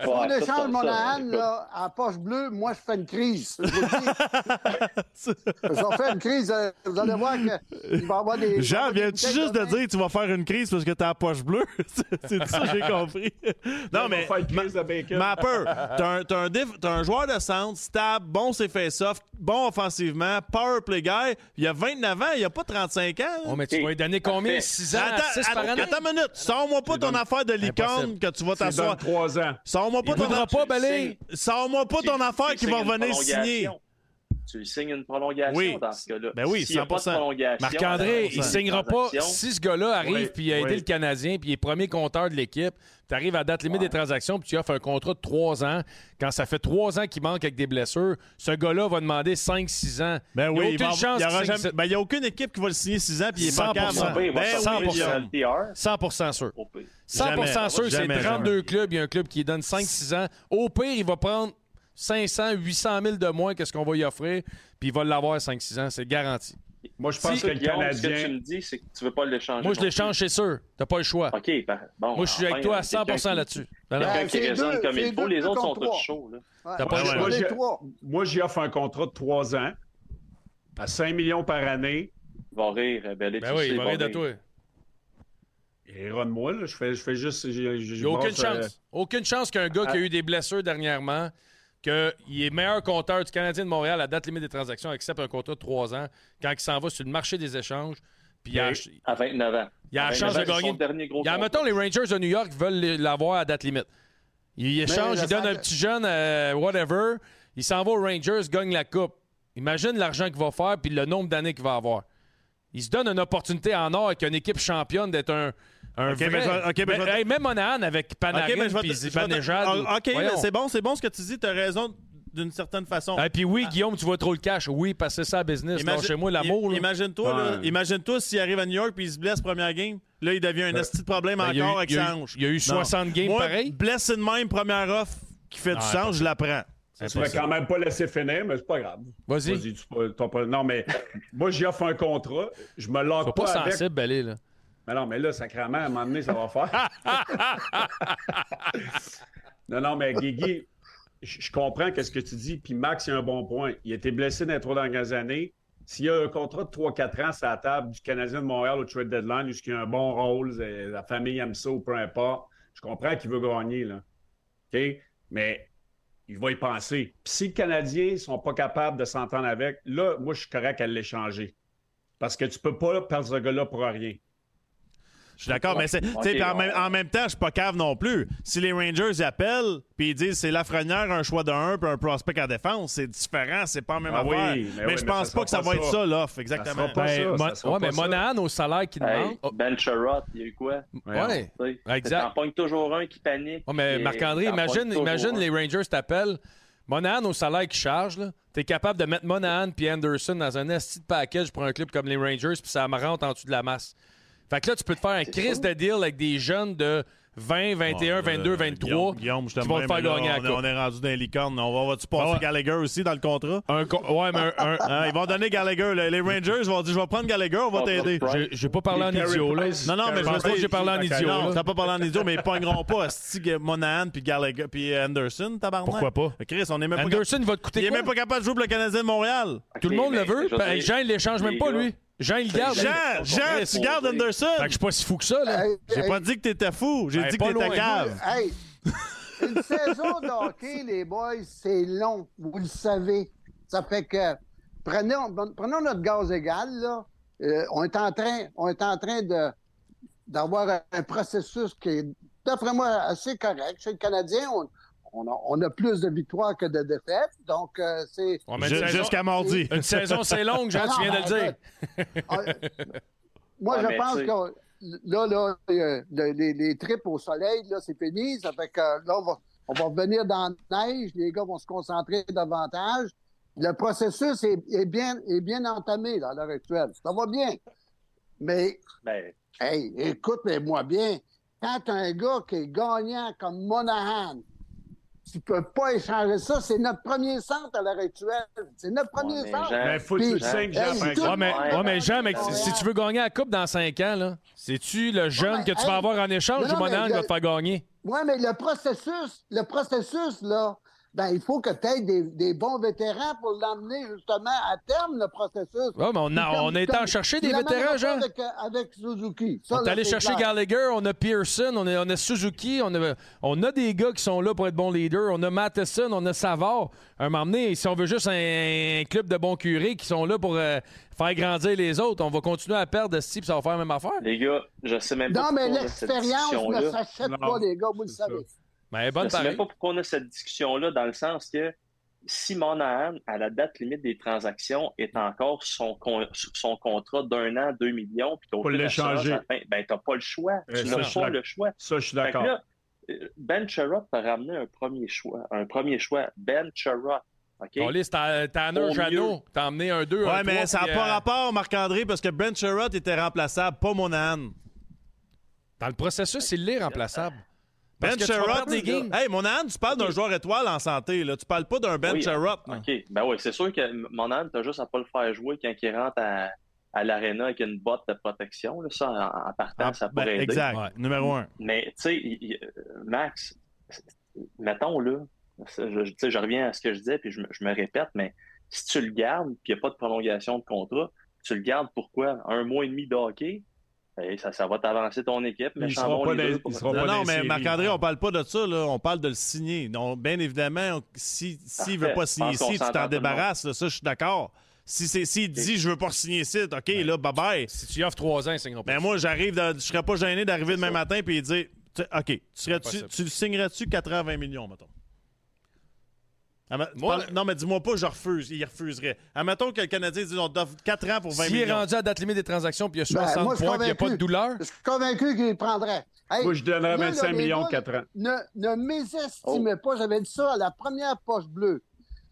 Si on échange Monahan là, à poche bleue, moi, je fais une crise. Je fait une crise, euh, vous allez voir qu'il va y avoir des... Jean, viens-tu juste de dire que tu vas faire une crise parce que t'as la poche bleue? C'est- ça que j'ai compris. Non, On mais faire une crise de bacon. Mapper, t'as un, t'as un, joueur de centre, stable, bon c'est face-off, bon offensivement, power play guy. Il a 29 ans, il a pas 35 ans. Oh, mais tu vas lui donner combien? Parfait. 6 ans? Attends, six par attends, année. attends une minute. Sors-moi pas C'est ton affaire de licorne que tu vas t'asseoir. trois ans. Sors-moi pas ton affaire. Sors-moi pas ton affaire qui va revenir signer. Tu lui signes une prolongation Oui. dans ce cas-là. Ben oui, S'il n'y a pas de 100%. prolongation. Marc-André, il 100%. signera pas. Si ce gars-là arrive Oui, puis il a aidé oui. le Canadien puis il est premier compteur de l'équipe, tu arrives à date limite des transactions puis tu offres un contrat de trois ans. Quand ça fait trois ans qu'il manque avec des blessures, ce gars-là va demander 5-6 ans. Ben Il y a oui, il aucune va- chance il y jamais- ben, il y a aucune équipe qui va le signer 6 ans puis il est pas 100%. capable. Oui, il va Ben sortir oui, du 100%. LTR. 100 sûr. Au pire. 100 Jamais. sûr, c'est Jamais, 32 clubs. Il y a un club qui donne 5-6 ans. Au pire, il va prendre 500, 800 000 de moins que ce qu'on va y offrir, puis il va l'avoir 5-6 ans. C'est garanti. Moi, je pense Si, que le Guillaume, ce que tu Canadien. me dis, c'est que tu veux pas l'échanger. Moi, je l'échange, c'est sûr. T'as pas le choix. OK, ben, bon. Moi, je suis avec toi à quelqu'un 100 qui- là-dessus. Ben. Ben, Quelqu'un qui c'est raisonne deux- comme c'est il faut. deux Les autres sont tous chauds. là. Ouais. T'as pas le choix. ouais, Moi, j'y offre un contrat de trois ans à 5 millions par année. Il va rire, Belé. Ben tu oui, il va rire de toi. Il de moi, là. Je fais, je fais juste. Il n'y a aucune euh, chance. Aucune chance qu'un gars qui a eu des blessures dernièrement, qu'il est meilleur compteur du Canadien de Montréal à date limite des transactions, accepte un contrat de 3 ans quand il s'en va sur le marché des échanges. Puis il a. À 29 ans. il a la chance 29 de gagner. son dernier gros Il y a, mettons, les Rangers de New York veulent l'avoir à date limite. Il échange, il donne un petit jeune, euh, whatever. Il s'en va aux Rangers, gagne la coupe. Imagine l'argent qu'il va faire puis le nombre d'années qu'il va avoir. Il se donne une opportunité en or avec une équipe championne d'être un, un Ok, vrai... mais je vais- ok, mais Ben, je vais- hey, même Monahan avec Panarin Ok, mais je vais te- puis je vais te- Zibanejad. Ah, Ok, mais Voyons. c'est bon, c'est bon ce que tu dis. T'as raison d'une certaine façon. Ah, puis oui, Guillaume, tu vois trop le cash. Oui, parce que c'est ça, business. Non, chez moi, l'amour. i- là. Imagine-toi, là, Ouais. imagine-toi s'il arrive à New York puis il se blesse première game. Là, il devient un esti de problème Ben, il y a eu- encore avec il y a sa eu- hanche. il y a eu Non. 60 games Moi, pareil. Blessé de même, première offre qui fait du Ah, sens, je la prends. Tu vas quand même pas laisser finir, mais c'est pas grave. Vas-y. Vas-y, tu peux- t'as pas- Non, mais moi, j'y offre un contrat. Je me lance Sois pas, pas avec. sensible, Belé, là. Mais non, mais là, sacrément, à un moment donné, ça va faire. non, non, mais Guigui, je comprends qu'est-ce que tu dis. Puis Max, il a un bon point. Il a été blessé dans les trois dernières années. S'il y a un contrat de 3-4 ans sur la table du Canadien de Montréal au trade deadline, où il a un bon rôle, la famille aime ça ou peu importe, je comprends qu'il veut gagner, là. OK? Mais il va y penser. Puis si les Canadiens ne sont pas capables de s'entendre avec, là, moi, je suis correct à l'échanger. Parce que tu peux pas perdre ce gars-là pour rien. Je suis d'accord, mais c'est, en, même, en même temps, je suis pas cave non plus. Si les Rangers ils appellent puis ils disent c'est Lafrenière, un choix de 1 puis un prospect en défense, c'est différent, c'est pas la même Ah oui, affaire. mais mais oui, je mais pense ça pas que ça va être ça. ça, l'offre, exactement. sera pas Ben, ça, ça ouais, mais ça. Monahan, au salaire qu'il demande. Hey, oh, Ben Sherrod, il y a eu quoi? ouais. Tu sais, Exact. T'en pognes toujours un qui panique. Ouais, mais Marc-André, imagine, imagine les Rangers t'appellent. Monahan, au salaire qu'il charge, t'es capable de mettre Monahan puis Anderson dans un esti de package pour un club comme les Rangers, puis ça me rentre en dessous de la masse. Fait que là, tu peux te faire un crise de deal avec des jeunes de 20, 21, 22, 23 Guillaume, Guillaume, je te qui vont te faire gagner à on, on est rendu dans les licornes. On va, va-tu passer Ah ouais. Gallagher aussi dans le contrat? Un co- ouais, mais un- un- Hein, ils vont donner Gallagher. là. Les Rangers vont dire je vais prendre Gallagher, on va t'aider. J'ai- pas parlé en idiot, là. Non, non, mais Je je pense veux pas que j'ai parlé en idiot, Non, t'as pas parlé en idiot, mais ils pogneront pas Asti, Monahan puis Gallagher puis Anderson, tabarnak. Pourquoi pas? Chris, on est même pas Anderson, il va te Il coûter est quoi? même pas capable de jouer pour le Canadien de Montréal. Tout le monde le veut. Ben, Jean, il l'échange même pas, gars. lui. Jean, il garde. Jean- Jean, tu gardes on- Anderson. Fait que je suis pas si fou que ça, là. Hey, J'ai hey, pas dit que t'étais fou, j'ai dit que t'étais cave. Hey, une saison de hockey, les boys, c'est long. Vous le savez. Ça fait que prenons, prenons notre gaz égal, là. Euh, on est en train, on est en train de d'avoir un, un processus qui est, d'après moi, assez correct. Chez le Canadien, on, on, a, on a plus de victoires que de défaites. Donc, euh, c'est. Jusqu'à mardi. Une saison, c'est longue, Jean, Ah tu viens de le ben, dire. Euh, moi, Ouais, je pense que là, là, euh, le- les, les trips au soleil, là, c'est fini. Ça fait que là, on va, on va revenir dans la neige. Les gars vont se concentrer davantage. Le processus est, est bien, est bien entamé là, à l'heure actuelle. Ça va bien. Mais, Ben, hey, écoute-moi bien. Quand un gars qui est gagnant comme Monahan, tu peux pas échanger ça. C'est notre premier centre à l'heure actuelle. C'est notre premier Ouais, mais centre. Mais faut que tu signes, Jean, Hey, par tout- exemple? Ouais, mais, Ouais, mais Jean, mais si tu veux gagner la Coupe dans 5 ans, là, c'est-tu le jeune que tu vas hey, avoir en échange non, ou qui le- va te faire gagner? Oui, mais le processus, le processus, là, ben, il faut que tu aies des, des bons vétérans pour l'emmener justement à terme, le processus. Mais on a, on a été comme- en chercher des vétérans, Jean. Avec, euh, avec Suzuki. Ça, On est allé chercher clair. Gallagher, on a Pearson, on a, on a Suzuki, on a, on a des gars qui sont là pour être bons leaders. On a Matheson, on a Savard. Un moment donné, si on veut juste un, un club de bons curés qui sont là pour euh, faire grandir les autres, on va continuer à perdre de ce type, ça va faire la même affaire. Les gars, je sais même pas Non, mais l'expérience ne s'achète pas, les gars, vous le ça. Savez. Mais elle est Je ne sais même pas pourquoi on a cette discussion-là, dans le sens que si Monahan, à la date limite des transactions, est encore son, con- son contrat d'un an, 2 millions, puis qu'au l'échanger. ben t'as pas le choix. Euh, Tu n'as pas le choix. Ça, je suis d'accord. euh, Ben Sherrod t'a ramené un premier choix. Un premier choix. Ben Sherrod. OK? On liste Tanner Au Jeannot. T'as emmené un 2, un Ouais, mais 3, ça n'a pas euh, rapport, Marc-André, parce que Ben Sherrod était remplaçable, pas Monahan. Dans le processus, il l'est remplaçable. Parce Ben Sherrod. Hey, Monahan, tu parles d'un joueur étoile en santé, là. Tu parles pas d'un Ben Oui, Sherrod. OK. Ben oui, c'est sûr que Monahan, t'as juste à pas le faire jouer quand il rentre à, à l'aréna avec une botte de protection. Là, ça, en, en partant, Ah, ça ben, pourrait aider. exact. Ouais. Numéro un. Mais, tu sais, euh, Max, mettons, là, je, tu sais, je reviens à ce que je disais, puis je, me- je me répète, mais si tu le gardes, puis il n'y a pas de prolongation de contrat, tu le gardes pourquoi? Un mois et demi de hockey? Ça, ça va t'avancer ton équipe. Il méchant sera bon pas pour- il sera Non, pas non, les mais. Marc-André, on parle pas de ça, là. On parle de le signer. Donc, bien évidemment, on- si- s'il ne veut pas signer ici, tu t'en débarrasses, là. Ça, je suis d'accord. Si c'est s'il dit je veux pas signer ici, OK, là, bye bye. Si tu y offres 3 ans, ils signeront pas. Ben moi, j'arrive, je serais pas gêné d'arriver demain ça. matin et dire tu- OK, tu, serais-tu, Impossible. tu signerais-tu 80 millions, mettons? Ama- tu Moi- parles- non, mais dis-moi pas, je refuse. Il refuserait. Admettons que le Canadien dit on t'offre 4 ans pour 20 S'il est millions. rendu à date limite des transactions, puis il y a Ben, 60 moi, je suis points, puis il n'y a pas de convaincu. douleur, Je suis convaincu qu'il le prendrait. Hey, Moi, je donnerais là, 25 là, les millions gars, 4 ans. Ne, ne mésestimez Oh. pas, j'avais dit ça à la première poche bleue.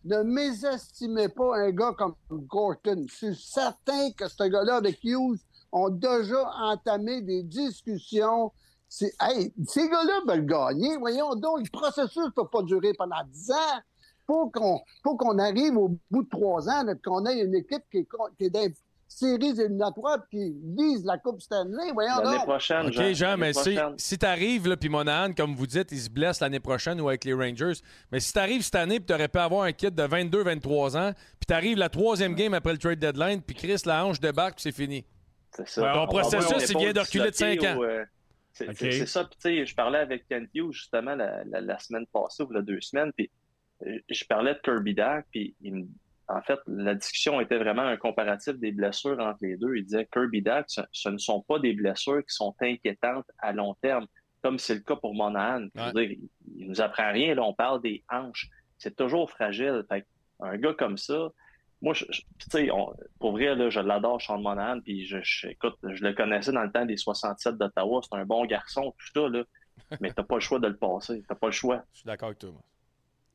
Ne mésestimez pas un gars comme Gorton. Je suis certain que ce gars-là avec Hughes ont déjà entamé des discussions. C'est- Hey, ces gars-là veulent gagner. Voyons donc, le processus ne peut pas durer pendant 10 ans. Faut qu'on faut qu'on arrive au bout de trois ans, qu'on ait une équipe qui est, qui est dans les séries éliminatoires puis qui vise la Coupe Stanley. Voyons L'année prochaine, OK, Jean, Jean, l'année mais si, si t'arrives, là, puis Monahan, comme vous dites, il se blesse l'année prochaine ou avec les Rangers, mais si t'arrives cette année, puis t'aurais pu avoir un kit de 22-23 ans, puis t'arrives la troisième game après le trade deadline, puis Chris, la hanche débarque, puis c'est fini. C'est ça. Ton processus, il vient de reculer de 5 ans. Ou, euh, c'est OK. ça. Puis, tu sais, je parlais avec Kent Hughes justement la, la- la semaine passée ou la deux semaines. Puis, je parlais de Kirby Dack. Puis, il en fait, la discussion était vraiment un comparatif des blessures entre les deux. Il disait Kirby Dack, ce, ce ne sont pas des blessures qui sont inquiétantes à long terme, comme c'est le cas pour Monahan. Veux dire, il, nous apprend rien. Là, on parle des hanches. C'est toujours fragile. Fait un gars comme ça, moi, je, je- puis tu sais, on- pour vrai, là, je l'adore, Sean Monahan, puis je, je- écoute, je le connaissais dans le temps des 67 d'Ottawa, c'est un bon garçon, tout ça, là, mais t'as pas le choix de le passer, t'as pas le choix. Je suis d'accord avec toi, moi.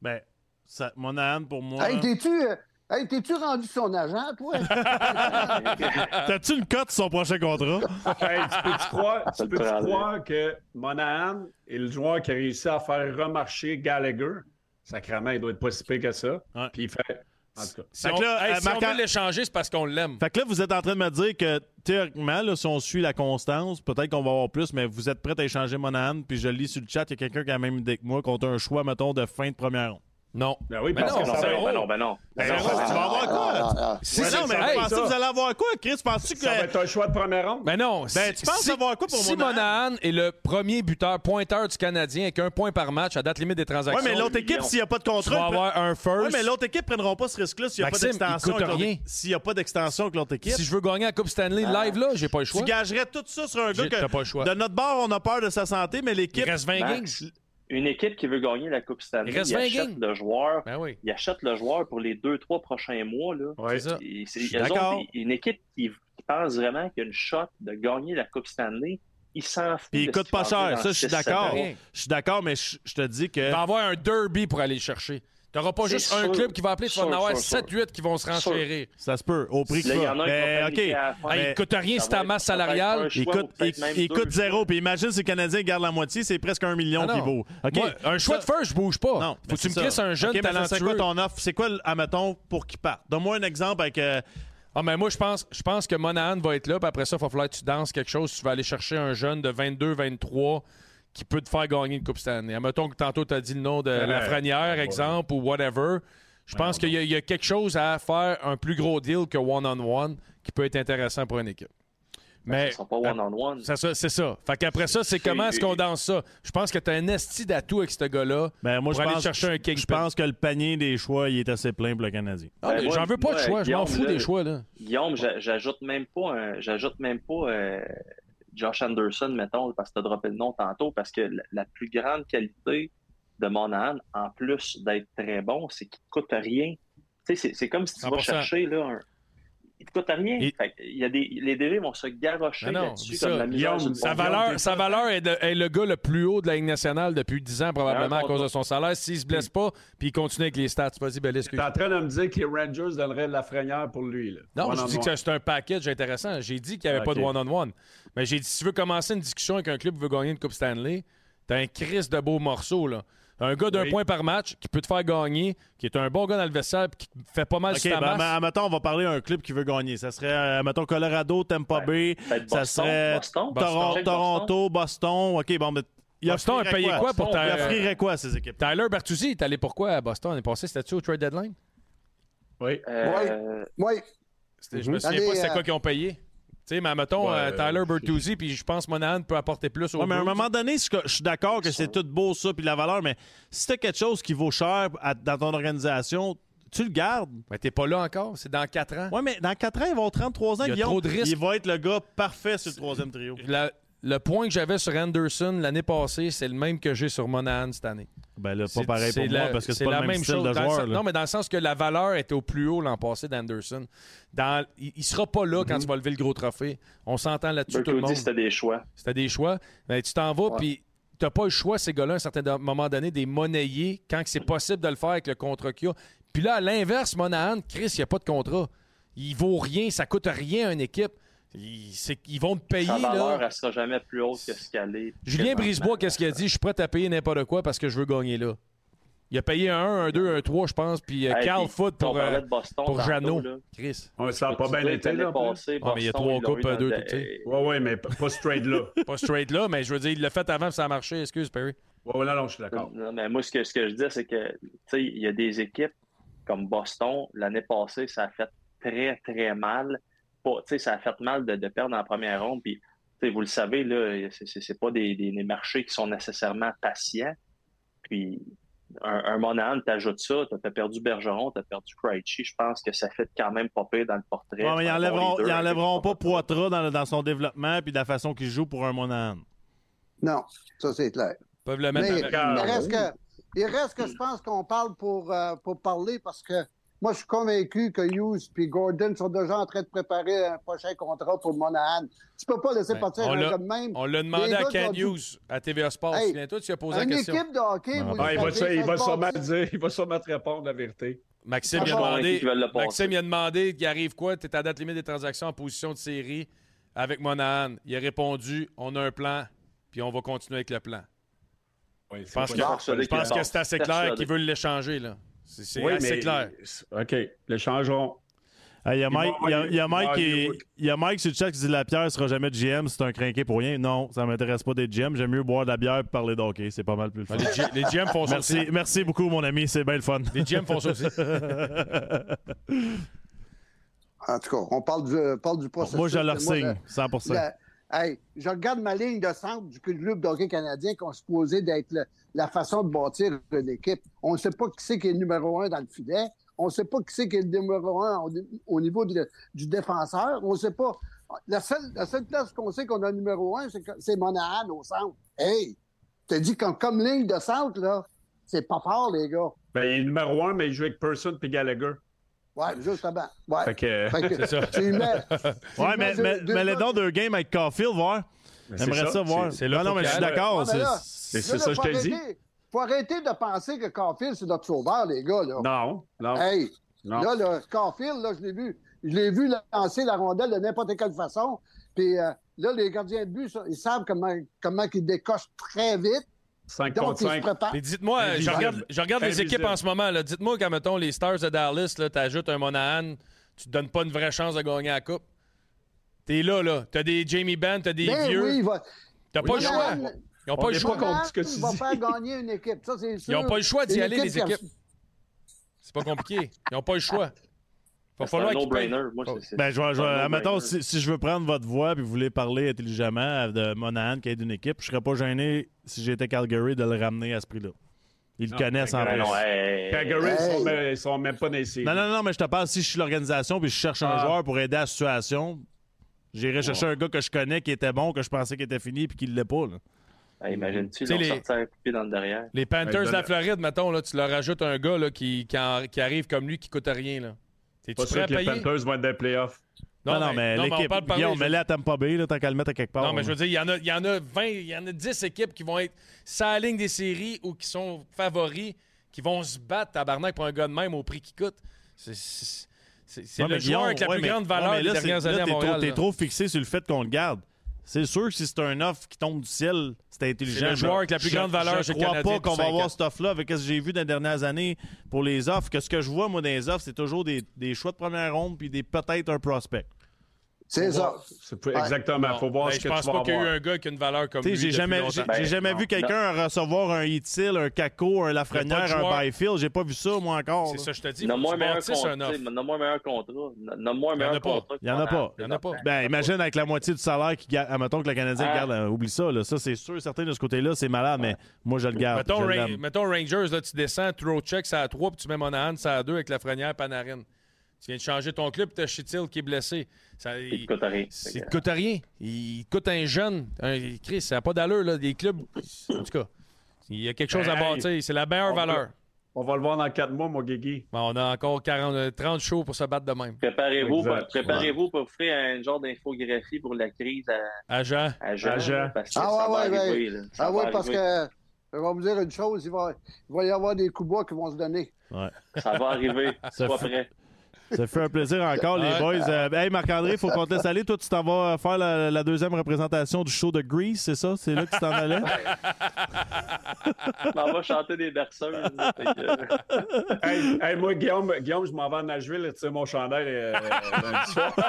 Ben, ça, Monahan, pour moi. Hey, t'es-tu euh, hey, t'es-tu rendu son agent, toi? T'as-tu une cote sur son prochain contrat? Hey, tu peux-tu croire, tu que Monahan est le joueur qui a réussi à faire remarcher Gallagher? Sacrément, il doit être pas si pire que ça. Ouais. Puis il fait. En tout cas. Si, Fait on, que là, hey, euh, si on veut l'échanger, c'est parce qu'on l'aime. Fait que là, vous êtes en train de me dire que théoriquement, là, si on suit la constance, peut-être qu'on va avoir plus, mais vous êtes prêt à échanger Monahan, puis je lis sur le chat, il y a quelqu'un qui a la même idée que moi, contre un choix, mettons, de fin de première ronde. Non. Ben oui, Mais parce non, que non, ça ben va. non. ben non, ben non. Ben Ben non, non, tu ben vas non. avoir quoi? Ah, ah, Si non, mais vous pensez ça. que vous allez avoir quoi, Chris? Penses-tu que. Ça va être un choix de première ronde? Ben non. Ben, tu penses avoir quoi pour si Monahan? Est le premier buteur, pointeur du Canadien avec un point par match à date limite des Ouais, transactions, mais l'autre équipe, s'il n'y a pas de tu contrat. vas il avoir un first. Ouais, mais l'autre équipe ne prendront pas ce risque-là s'il n'y a pas d'extension. S'il n'y a pas d'extension avec l'autre équipe. Si je veux gagner la Coupe Stanley live, là, j'ai pas le choix. Tu gagerais tout ça sur un gars que. t'as pas le choix. De notre bord, on a peur de sa santé, mais Il l'équipe. reste 20 games. Max, une équipe qui veut gagner la Coupe Stanley, Il reste il 20 achète le joueur, Ben oui. il achète le joueur pour les deux, trois prochains mois, là. Ouais. C'est ça. Et autres, d'accord. une équipe qui, qui pense vraiment qu'il y a une shot de gagner la Coupe Stanley, il s'en fout. Puis il de coûte pas cher. Ça, je suis d'accord. Je suis d'accord, mais je je te dis que. Il va avoir un derby pour aller le chercher. Tu n'auras pas juste un club qui va appeler, tu vas en avoir sûr, sûr. 7-8 qui vont se renchérir. Ça se peut, au prix Là, qu'il il y va. en a un qui va Mais, OK. la fin. Ah, Mais- il coûte rien Ça si ta masse salariale. un Il coûte, il- il zéro. Puis imagine si le Canadien garde la moitié, c'est presque un million Ah qu'il vaut. OK? Moi, un choix de first, je bouge pas. Non, Faut que tu me crisses un jeune OK, mais ça, C'est quoi talentueux. ton offre? C'est quoi, admettons, pour qu'il parte? Donne-moi un exemple avec. euh, Ah, mais moi, je pense, je pense que Monahan va être là, puis après ça, il va falloir que tu danses quelque chose. Tu vas aller chercher un jeune de 22, 23 qui peut te faire gagner une Coupe Stanley. Admettons que tantôt, tu as dit le nom de Ouais. Lafrenière, exemple, ou whatever. Je pense qu'il y, a- il y a quelque chose à faire, un plus gros deal que one-on-one, qui peut être intéressant pour une équipe. Mais Ils sont pas one-on-one. ça, ça, c'est ça. Fait qu'après ça, c'est comment est-ce qu'on danse ça? Je pense que tu as un esti d'atout avec ce gars-là. Ben, moi, Pour je aller pense, chercher un je kingpin. pense que le panier des choix, il est assez plein pour le Canadien. Ah, Ben, mais J'en veux pas de choix, je m'en fous là, des choix. Là. Guillaume, j'a- j'ajoute même pas un- j'ajoute même pas euh, Josh Anderson, mettons, parce que tu as droppé le nom tantôt, parce que la, la plus grande qualité de Monahan, en plus d'être très bon, c'est qu'il ne coûte rien. Tu sais, c'est- comme si tu vas 100%. chercher là, un. Il te coûte rien. Et- Fait que il y a des, les DG vont se garrocher là-dessus ça, comme la Guillaume, Sa valeur, sa valeur est, de- est le gars le plus haut de la Ligue nationale depuis 10 ans, probablement, à cause de son salaire. S'il se blesse pas, puis il continue avec les stats. Vas-y, Bellis. excuse. T'es en train de me dire que les Rangers donneraient de la frenière pour lui. Là. Non, je dis que c'est un package intéressant. J'ai dit qu'il n'y avait pas de one-on-one. Mais j'ai dit, si tu veux commencer une discussion avec un club qui veut gagner une Coupe Stanley, t'as un Chris de beau morceau, là. Un gars d'un Oui. point par match qui peut te faire gagner, qui est un bon gars dans le vestiaire, puis qui fait pas mal OK, sur ta ben, masse. ben, mettons, on va parler d'un club qui veut gagner. Ça serait, euh, mettons, Colorado, Tampa Ouais. Bay, Peut-être ça Boston, serait Boston. Check Toronto, Boston. OK, bon, mais il Boston a offrirait payé quoi? pour ta- Il offrirait quoi, ces équipes? Tyler Bertuzzi est allé pourquoi à Boston? On est passé, c'était-tu au trade deadline? Oui. Euh, Oui. Je me souviens Allez, pas c'était euh, quoi qu'ils ont payé. Tu sais, mais mettons, Ouais, euh, Tyler euh, Bertuzzi, puis je pense que Monahan peut apporter plus au Ouais, mais à un moment donné, je suis d'accord que c'est tout beau, ça, puis la valeur, mais si t'as quelque chose qui vaut cher à- dans ton organisation, tu le gardes. Mais t'es pas là encore, c'est dans 4 ans. Ouais, mais dans 4 ans, il va avoir 33 ans, Il y a Guillaume. trop de risques. Il va être le gars parfait sur le troisième trio. La- le point que j'avais sur Anderson l'année passée, c'est le même que j'ai sur Monahan cette année. Ben là, pas pareil pour c'est moi, la- parce que c'est pas la le même, style de dans le joueur. sens- là. Non, mais dans le sens que la valeur était au plus haut l'an passé d'Anderson. Dans- Il, il sera pas là quand tu vas lever le gros trophée. On s'entend là-dessus tout le monde. C'était des choix. C'était des choix. Mais tu t'en vas, puis tu n'as pas le choix, ces gars-là, à un certain moment donné, des monnayer quand c'est possible de le faire avec le contrat qu'il y a. Puis là, à l'inverse, Monahan, Chris, il n'y a pas de contrat. Il vaut rien, ça coûte rien à une équipe. Ils vont te payer. Sa valeur, Là. elle sera jamais plus haute que ce qu'elle est. Julien. Brisebois, qu'est-ce qu'il a dit? Je suis prêt à payer n'importe quoi parce que je veux gagner là. Il a payé un 1, un 2, un 3, je pense, puis euh, Hey, Carl Foot pour, euh, de pour Jeannot. Chris. Ouais, ça n'a pas bien été, là. Ah, mais il y a trois coupes, deux, le- tout. Ouais, ouais, mais pas straight là. Pas straight là, mais je veux dire, il l'a fait avant, ça a marché. Excuse, Perry. Ouais, ouais, non, non, je suis d'accord. Non, mais moi, ce que, ce que je dis, c'est que, tu sais, il y a des équipes comme Boston, l'année passée, ça a fait très, très mal. Pas- Tu sais, ça a fait mal de, de perdre en première ronde. Puis, tu sais, vous le savez, là, c'est- c'est c'est pas des, des- des marchés qui sont nécessairement patients. Puis, un, un Monahan, t'ajoutes ça, t'as as perdu Bergeron, t'as perdu Krejci. Je pense que ça fait quand même pas pire dans le portrait. Ouais, mais ils enlèveront, leader, ils un enlèveront pas Poitras dans, dans son développement puis de la façon qu'il joue pour un Monahan. Non, ça c'est clair. Ils peuvent le mettre Mais il, reste que, il reste que je pense qu'on parle pour, euh, pour parler parce que moi, je suis convaincu que Hughes et Gordon sont déjà en train de préparer un prochain contrat pour Monahan. Tu peux pas laisser Ouais. partir un gars de même. On l'a demandé à ont Hughes à TVA Sports. Hey, Souviens-toi, tu as posé la Une question. équipe de hockey, Ah, ben, Ah, il va, savez, il va ça se sûrement dire, il va sûrement te répondre la vérité. Maxime, Ah, il a demandé. Maxime il a demandé qu'il arrive quoi? Tu es à date limite des transactions en position de série avec Monahan. Il a répondu on a un plan, puis on va continuer avec le plan. Ouais, Je pense c'est que, je pense qu'il que c'est assez clair qu'ils veulent l'échanger. là. C'est c'est Oui, assez mais- clair. OK, le changeront. Il y a Mike, il y a- il y a il Mike il y a sur le chat qui dit la pierre sera jamais de GM, c'est un crinqué pour rien. Non, ça m'intéresse pas d'être GM. J'aime mieux boire de la bière et parler d'hockey. C'est pas mal plus le fun. Les, G- les GM font ça Merci, aussi. merci beaucoup, mon ami. C'est bien le fun. Les GM font ça aussi. En tout cas, on parle du, parle du processus. Moi, je leur signe, le- 100 le- hey, je regarde ma ligne de centre du club de hockey canadien qu'on supposait d'être le- la façon de bâtir une équipe. On ne sait pas qui c'est qui est le numéro un dans le filet. On ne sait pas qui c'est qui est le numéro un au, au niveau du défenseur. On ne sait pas. La seule, la seule place qu'on sait qu'on a le numéro un, c'est Monahan au centre. Hey, je te dis comme, comme ligne de centre, là, c'est pas fort, les gars. Ben, il est numéro un, mais il joue avec Person puis Gallagher. Ouais, justement. Ouais. Fait que, Fait que C'est ça. tu mets- tu Ouais, mais, mais, deux mais les dons deux games avec Caulfield, voir. J'aimerais ça, voir. c'est- là non, mais je suis d'accord. Ah, ben c'est- ça, je faut te dis. arrêter- faut arrêter de penser que Caulfield, c'est notre sauveur, les gars. Là. Non, non, Hey, non. là, là, Caulfield, là, je l'ai vu. Je l'ai vu lancer la rondelle de n'importe quelle façon. Puis euh, là, les gardiens de but, ça, ils savent comment, comment ils décochent très vite. 5 Donc, contre ils se 5. préparent. Mais dites-moi, je regarde, je regarde les équipes en ce moment. Dites-moi quand, mettons, les Stars de Dallas, tu ajoutes un Monahan, tu te donnes pas une vraie chance de gagner la Coupe. T'es là, là. T'as des Jamie Benn, t'as des Ben vieux. oui, il va. T'as pas le choix. Ils n'ont On pas le choix. contre ce que tu Il va dis. faire gagner une équipe. Ça, c'est sûr. Ils n'ont pas le choix d'y aller, les équipes. C'est pas compliqué. Ils n'ont pas le choix. Va C'est falloir un qu'ils payent. no-brainer. Moi, c'est- c'est- Ben, je vais, je un admettons, si, si je veux prendre votre voix et vous voulez parler intelligemment de Monahan qui aide une équipe, je serais pas gêné si j'étais Calgary de le ramener à ce prix-là. Ils le Non, connaissent en plus. Ben non, hey, Calgary, ils sont ils sont même pas séries. Non, non, non, mais je te parle si je suis l'organisation puis je cherche un Ah. joueur pour aider à la situation. J'irais chercher un gars que je connais qui était bon, que je pensais qu'il était fini puis qu'il l'est pas. là. Imagine-tu, ils les- un coupé dans le derrière. Les Panthers de la Floride, mettons, là, tu leur ajoutes un gars là, qui, qui, en- qui arrive comme lui qui coûte rien. Là. T'es-tu Pas sûr que les? Panthers vont être des playoffs. Non, non, mais on l'équipe. Guillaume, mets-le à Tampa Bay, là, tant qu'à le mettre à quelque part. Non, mais je là. veux dire, il y en a, il y en a 20, il y en a 10 équipes qui vont être sa ligne des séries ou qui sont favoris, qui vont se battre tabarnak pour un gars de même au prix qu'il coûte. C'est- le mais joueur avec la ouais, plus mais- grande ouais, valeur mais des là, dernières c'est- là, années à t'es Montréal. T'es là. trop fixé sur le fait qu'on le garde. C'est sûr que si c'est un offre qui tombe du ciel, c'est intelligent. C'est le joueur avec la plus Je- grande valeur Je le crois pas qu'on va avoir cette offre-là avec ce que j'ai vu dans les dernières années pour les offres. Que ce que je vois, moi, dans les offres, c'est toujours des, des choix de première ronde puis des peut-être un prospect. C'est ça. Exactement. Il faut voir Ben, ce je que pense tu vas pas qu'il y a eu un gars qui a une valeur comme Tu lui. j'ai jamais, Ben, j'ai jamais non, vu quelqu'un recevoir un Itil, un Kako, un Lafrenière, un. Byfield. J'ai pas vu ça, moi, encore. C'est ça, je te dis. Nomme-moi un meilleur contrat. Nomme-moi un meilleur contrat. Il y en a meilleur pas. contrat. Il y en a pas. Il y en a pas. Ben, imagine avec la moitié du salaire qui garde. Admettons que le Canadien Ah. garde. euh, oublie ça, là. Ça, c'est sûr, certain de ce côté-là, c'est malade, mais moi, je le garde. Mettons, je mettons Rangers, là, tu descends, throw check, ça à 3, puis tu mets Monahan, ça à 2 avec Lafrenière, Panarin. Tu viens de changer ton club, t'as Chitil qui est blessé. Ça, Il il, te coûte rien. il te coûte rien. Il coûte un jeune. Un, Chris, ça n'a pas d'allure, là, des clubs. En tout cas, il y a quelque chose à bâtir. C'est la meilleure On valeur. On va le voir dans quatre mois, mon Guigui. Bon, on a encore 40, euh, 30 shows pour se battre de même. Préparez-vous pour, préparez-vous pour offrir un genre d'infographie pour la crise à, à Jean. À Jean. Parce que Ah ça ouais, va ouais, arriver. là. Ah oui, parce que je vais vous dire une chose, il va, il va y avoir des coups bas qui vont se donner. Ça va arriver. Ça fait- prêt. Ça fait un plaisir encore, les boys. Euh, hey, Marc-André, il faut qu'on te laisse aller. Toi, tu t'en vas faire la, la deuxième représentation du show de Grease, c'est ça? C'est là que tu t'en allais? On va chanter des berceuses. que- hey, hey, moi, Guillaume, Guillaume, je m'en vais à Nashville, tu sais, mon chandail euh, lundi soir.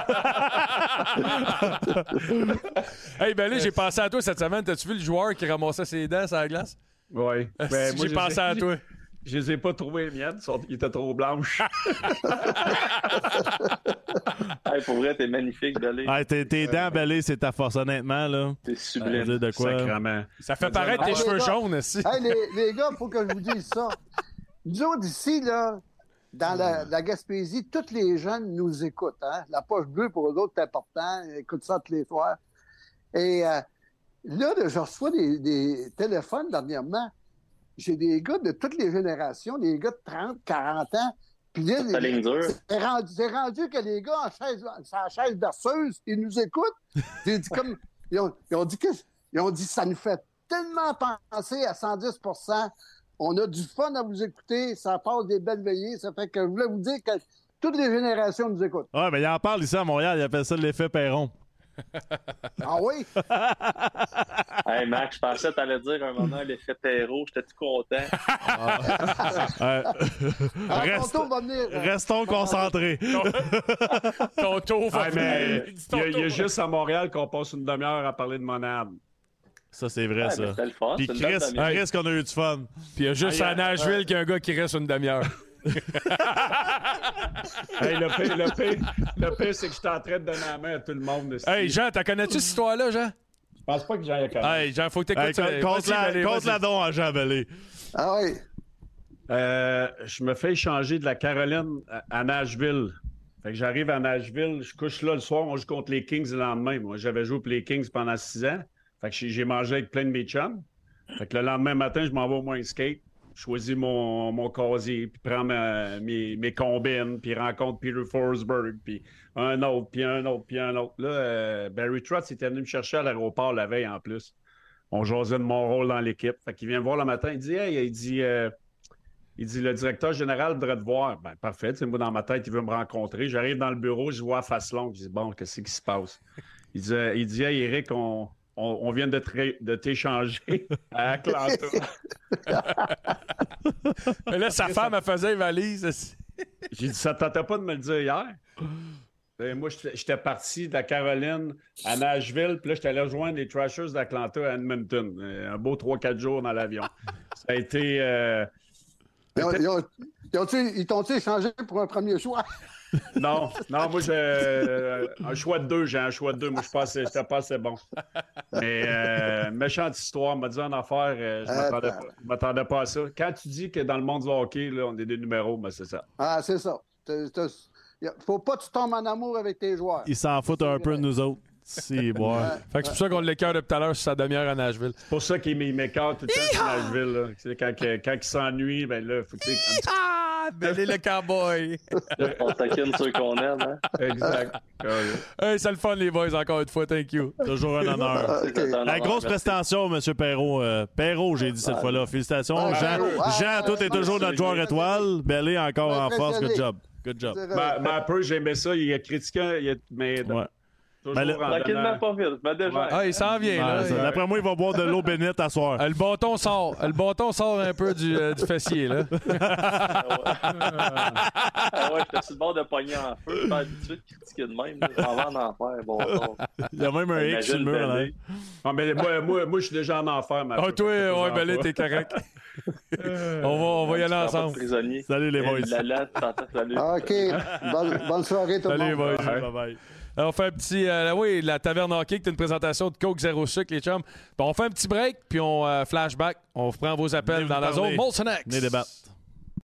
Hey, ben là, j'ai pensé à toi cette semaine. T'as-tu vu le joueur qui ramassait ses dents sur la glace? Oui. Ben, moi, j'ai je pensé à toi. Je les ai pas trouvés, les miennes. Ils étaient trop blanches. Hey, pour vrai, t'es magnifique, Belé. Ah, tes, tes dents c'est ta force, honnêtement. là. T'es sublime. dire de quoi? Sacrement. Ça fait paraître tes cheveux jaunes aussi. Hey, les, les gars, il faut que je vous dise ça. Nous autres, ici, là, dans la, la Gaspésie, tous les jeunes nous écoutent. Hein? La poche bleue, pour eux autres, c'est important. Ils écoutent ça tous les soirs. Et euh, là, là, je reçois des, des téléphones dernièrement. J'ai des gars de toutes les générations, des gars de 30, 40 ans. Puis là, c'est rendu, c'est rendu que les gars en chaise, la chaise berceuse, ils nous écoutent. J'ai dit comme, ils, ont, ils ont dit que, ils ont dit ça nous fait tellement penser à 110% On a du fun à vous écouter, ça passe des belles veillées. Ça fait que je voulais vous dire que toutes les générations nous écoutent. Ouais, mais il en parle ici à Montréal. Il appelle ça l'effet Perron. Ah oui? Hey, Max, je pensais que t'allais dire un moment l'effet terreau. J'étais tout content. Euh, Ah, Reste- ton tour va venir. restons concentrés. Ton tour va Ah, mais Il y, a- y juste à Montréal qu'on passe une demi-heure à parler de Monade. Ça, c'est vrai, Ouais, ça. mais C'était le fun. Puis Chris. Chris qu'on a eu du fun. Puis il y a juste Ah, à Nashville qu'il y a un gars qui reste une demi-heure. Hey, le pire, le pire, le pire, c'est que je suis en train de donner la main à tout le monde. hey, Jean, t'as connais-tu cette histoire-là, Jean? Je pense pas que j'aille à connaître. Hey, Jean, faut que t'écoutes Hey, compte la, compte la don à Jean Bellé. Ah oui. Euh, je me fais échanger de la Caroline à- Nashville. Fait que j'arrive à Nashville, je couche là le soir, on joue contre les Kings le lendemain. Moi, j'avais joué pour les Kings pendant six ans. Fait que j'ai j'ai mangé avec plein de mes chums. Fait que le lendemain matin, je m'en vais au moins skate. Choisis mon, mon casier, puis prends mes, mes combines, puis rencontre Peter Forsberg, puis un autre, puis un autre, puis un autre. Là, euh, Barry Trotz était venu me chercher à l'aéroport la veille en plus. On jasait de mon rôle dans l'équipe. Fait qu'il vient me voir le matin, il dit Hey, il dit euh, il dit le directeur général voudrait te voir. Ben, parfait. Moi, dans ma tête, il veut me rencontrer. J'arrive dans le bureau, je vois face longue. Je dis Bon, qu'est-ce qui se passe? Il dit, euh, il dit Hey, Eric, on, on, on vient de, t'échanger à Atlanta. Mais là, sa femme, elle faisait les valises. J'ai dit Ça te tentait pas de me le dire hier? Et moi, j'étais parti de la Caroline à Nashville, puis là, j'étais allé rejoindre les Trashers d'Atlanta à Edmonton. Un beau 3-4 jours dans l'avion. Ça a été. euh, Ils t'ont-tu échangé pour un premier choix? Non, non, moi, j'ai euh, un choix de deux. J'ai un choix de deux. Moi, je pensais, j'étais pas assez bon. Mais euh, méchante histoire, m'a dit en affaire, euh, je Ah, m'attendais ben. pas, je m'attendais pas à ça. Quand tu dis que dans le monde du hockey, là, on est des numéros, ben, c'est ça. Ah, c'est ça. Faut pas que tu tombes en amour avec tes joueurs. Ils s'en foutent un peu de nous autres. Si, bon. Fait que c'est pour ça qu'on l'écœure depuis tout à l'heure sur sa demi-heure à Nashville. C'est pour ça qu'il m'é- m'écarte tout le temps sur Nashville. là. C'est Quand, que- quand il s'ennuie, ben là, faut que ben les le cowboy! On taquine ceux qu'on aime. Hein? Exact. Hey, c'est le fun, les boys, encore une fois. Thank you. Toujours un honneur. La grosse merci. prestation, M. Perrault. Euh, Perrault, j'ai dit cette fois-là. Félicitations. Ah, Jean. Ah, Jean, toi, t'es ah, toujours notre joueur étoile. Bellé encore en force. Good job. Good job. Ben, ben, un peu, j'aimais ça. Il a critiqué, il a- mais Ouais. Ben, le- en Tranquillement, donnant- pas vite. Mais déjà. Ah, il s'en vient, là. D'après moi, il va boire de l'eau bénite à soir. Euh, Le bâton sort. Le bâton sort un peu du, euh, du fessier, là. Ah ouais, j'étais sur le bord de pogner en feu. Je suis pas habitué de critiquer de même. là. Je m'en vais en enfer. Il y a même un X sur le mur. là. Ah, mais moi, moi, moi, je suis déjà en enfer. ma Ah, toi, ouais, ben là, en t'es correct. on va, on va y aller ensemble. prisonnier. Salut les boys. La la, t'entends, salut. Ah, OK. Bonne, bonne soirée, tout le Salut, monde. boys. Ouais. Alors, on fait un petit. euh, oui, la taverne hockey, qui est une présentation de Coke Zéro Sucre, les chums. Bon, on fait un petit break, puis on euh, flashback. On prend vos appels Venez dans la parler. zone Molson X. Venez débattre.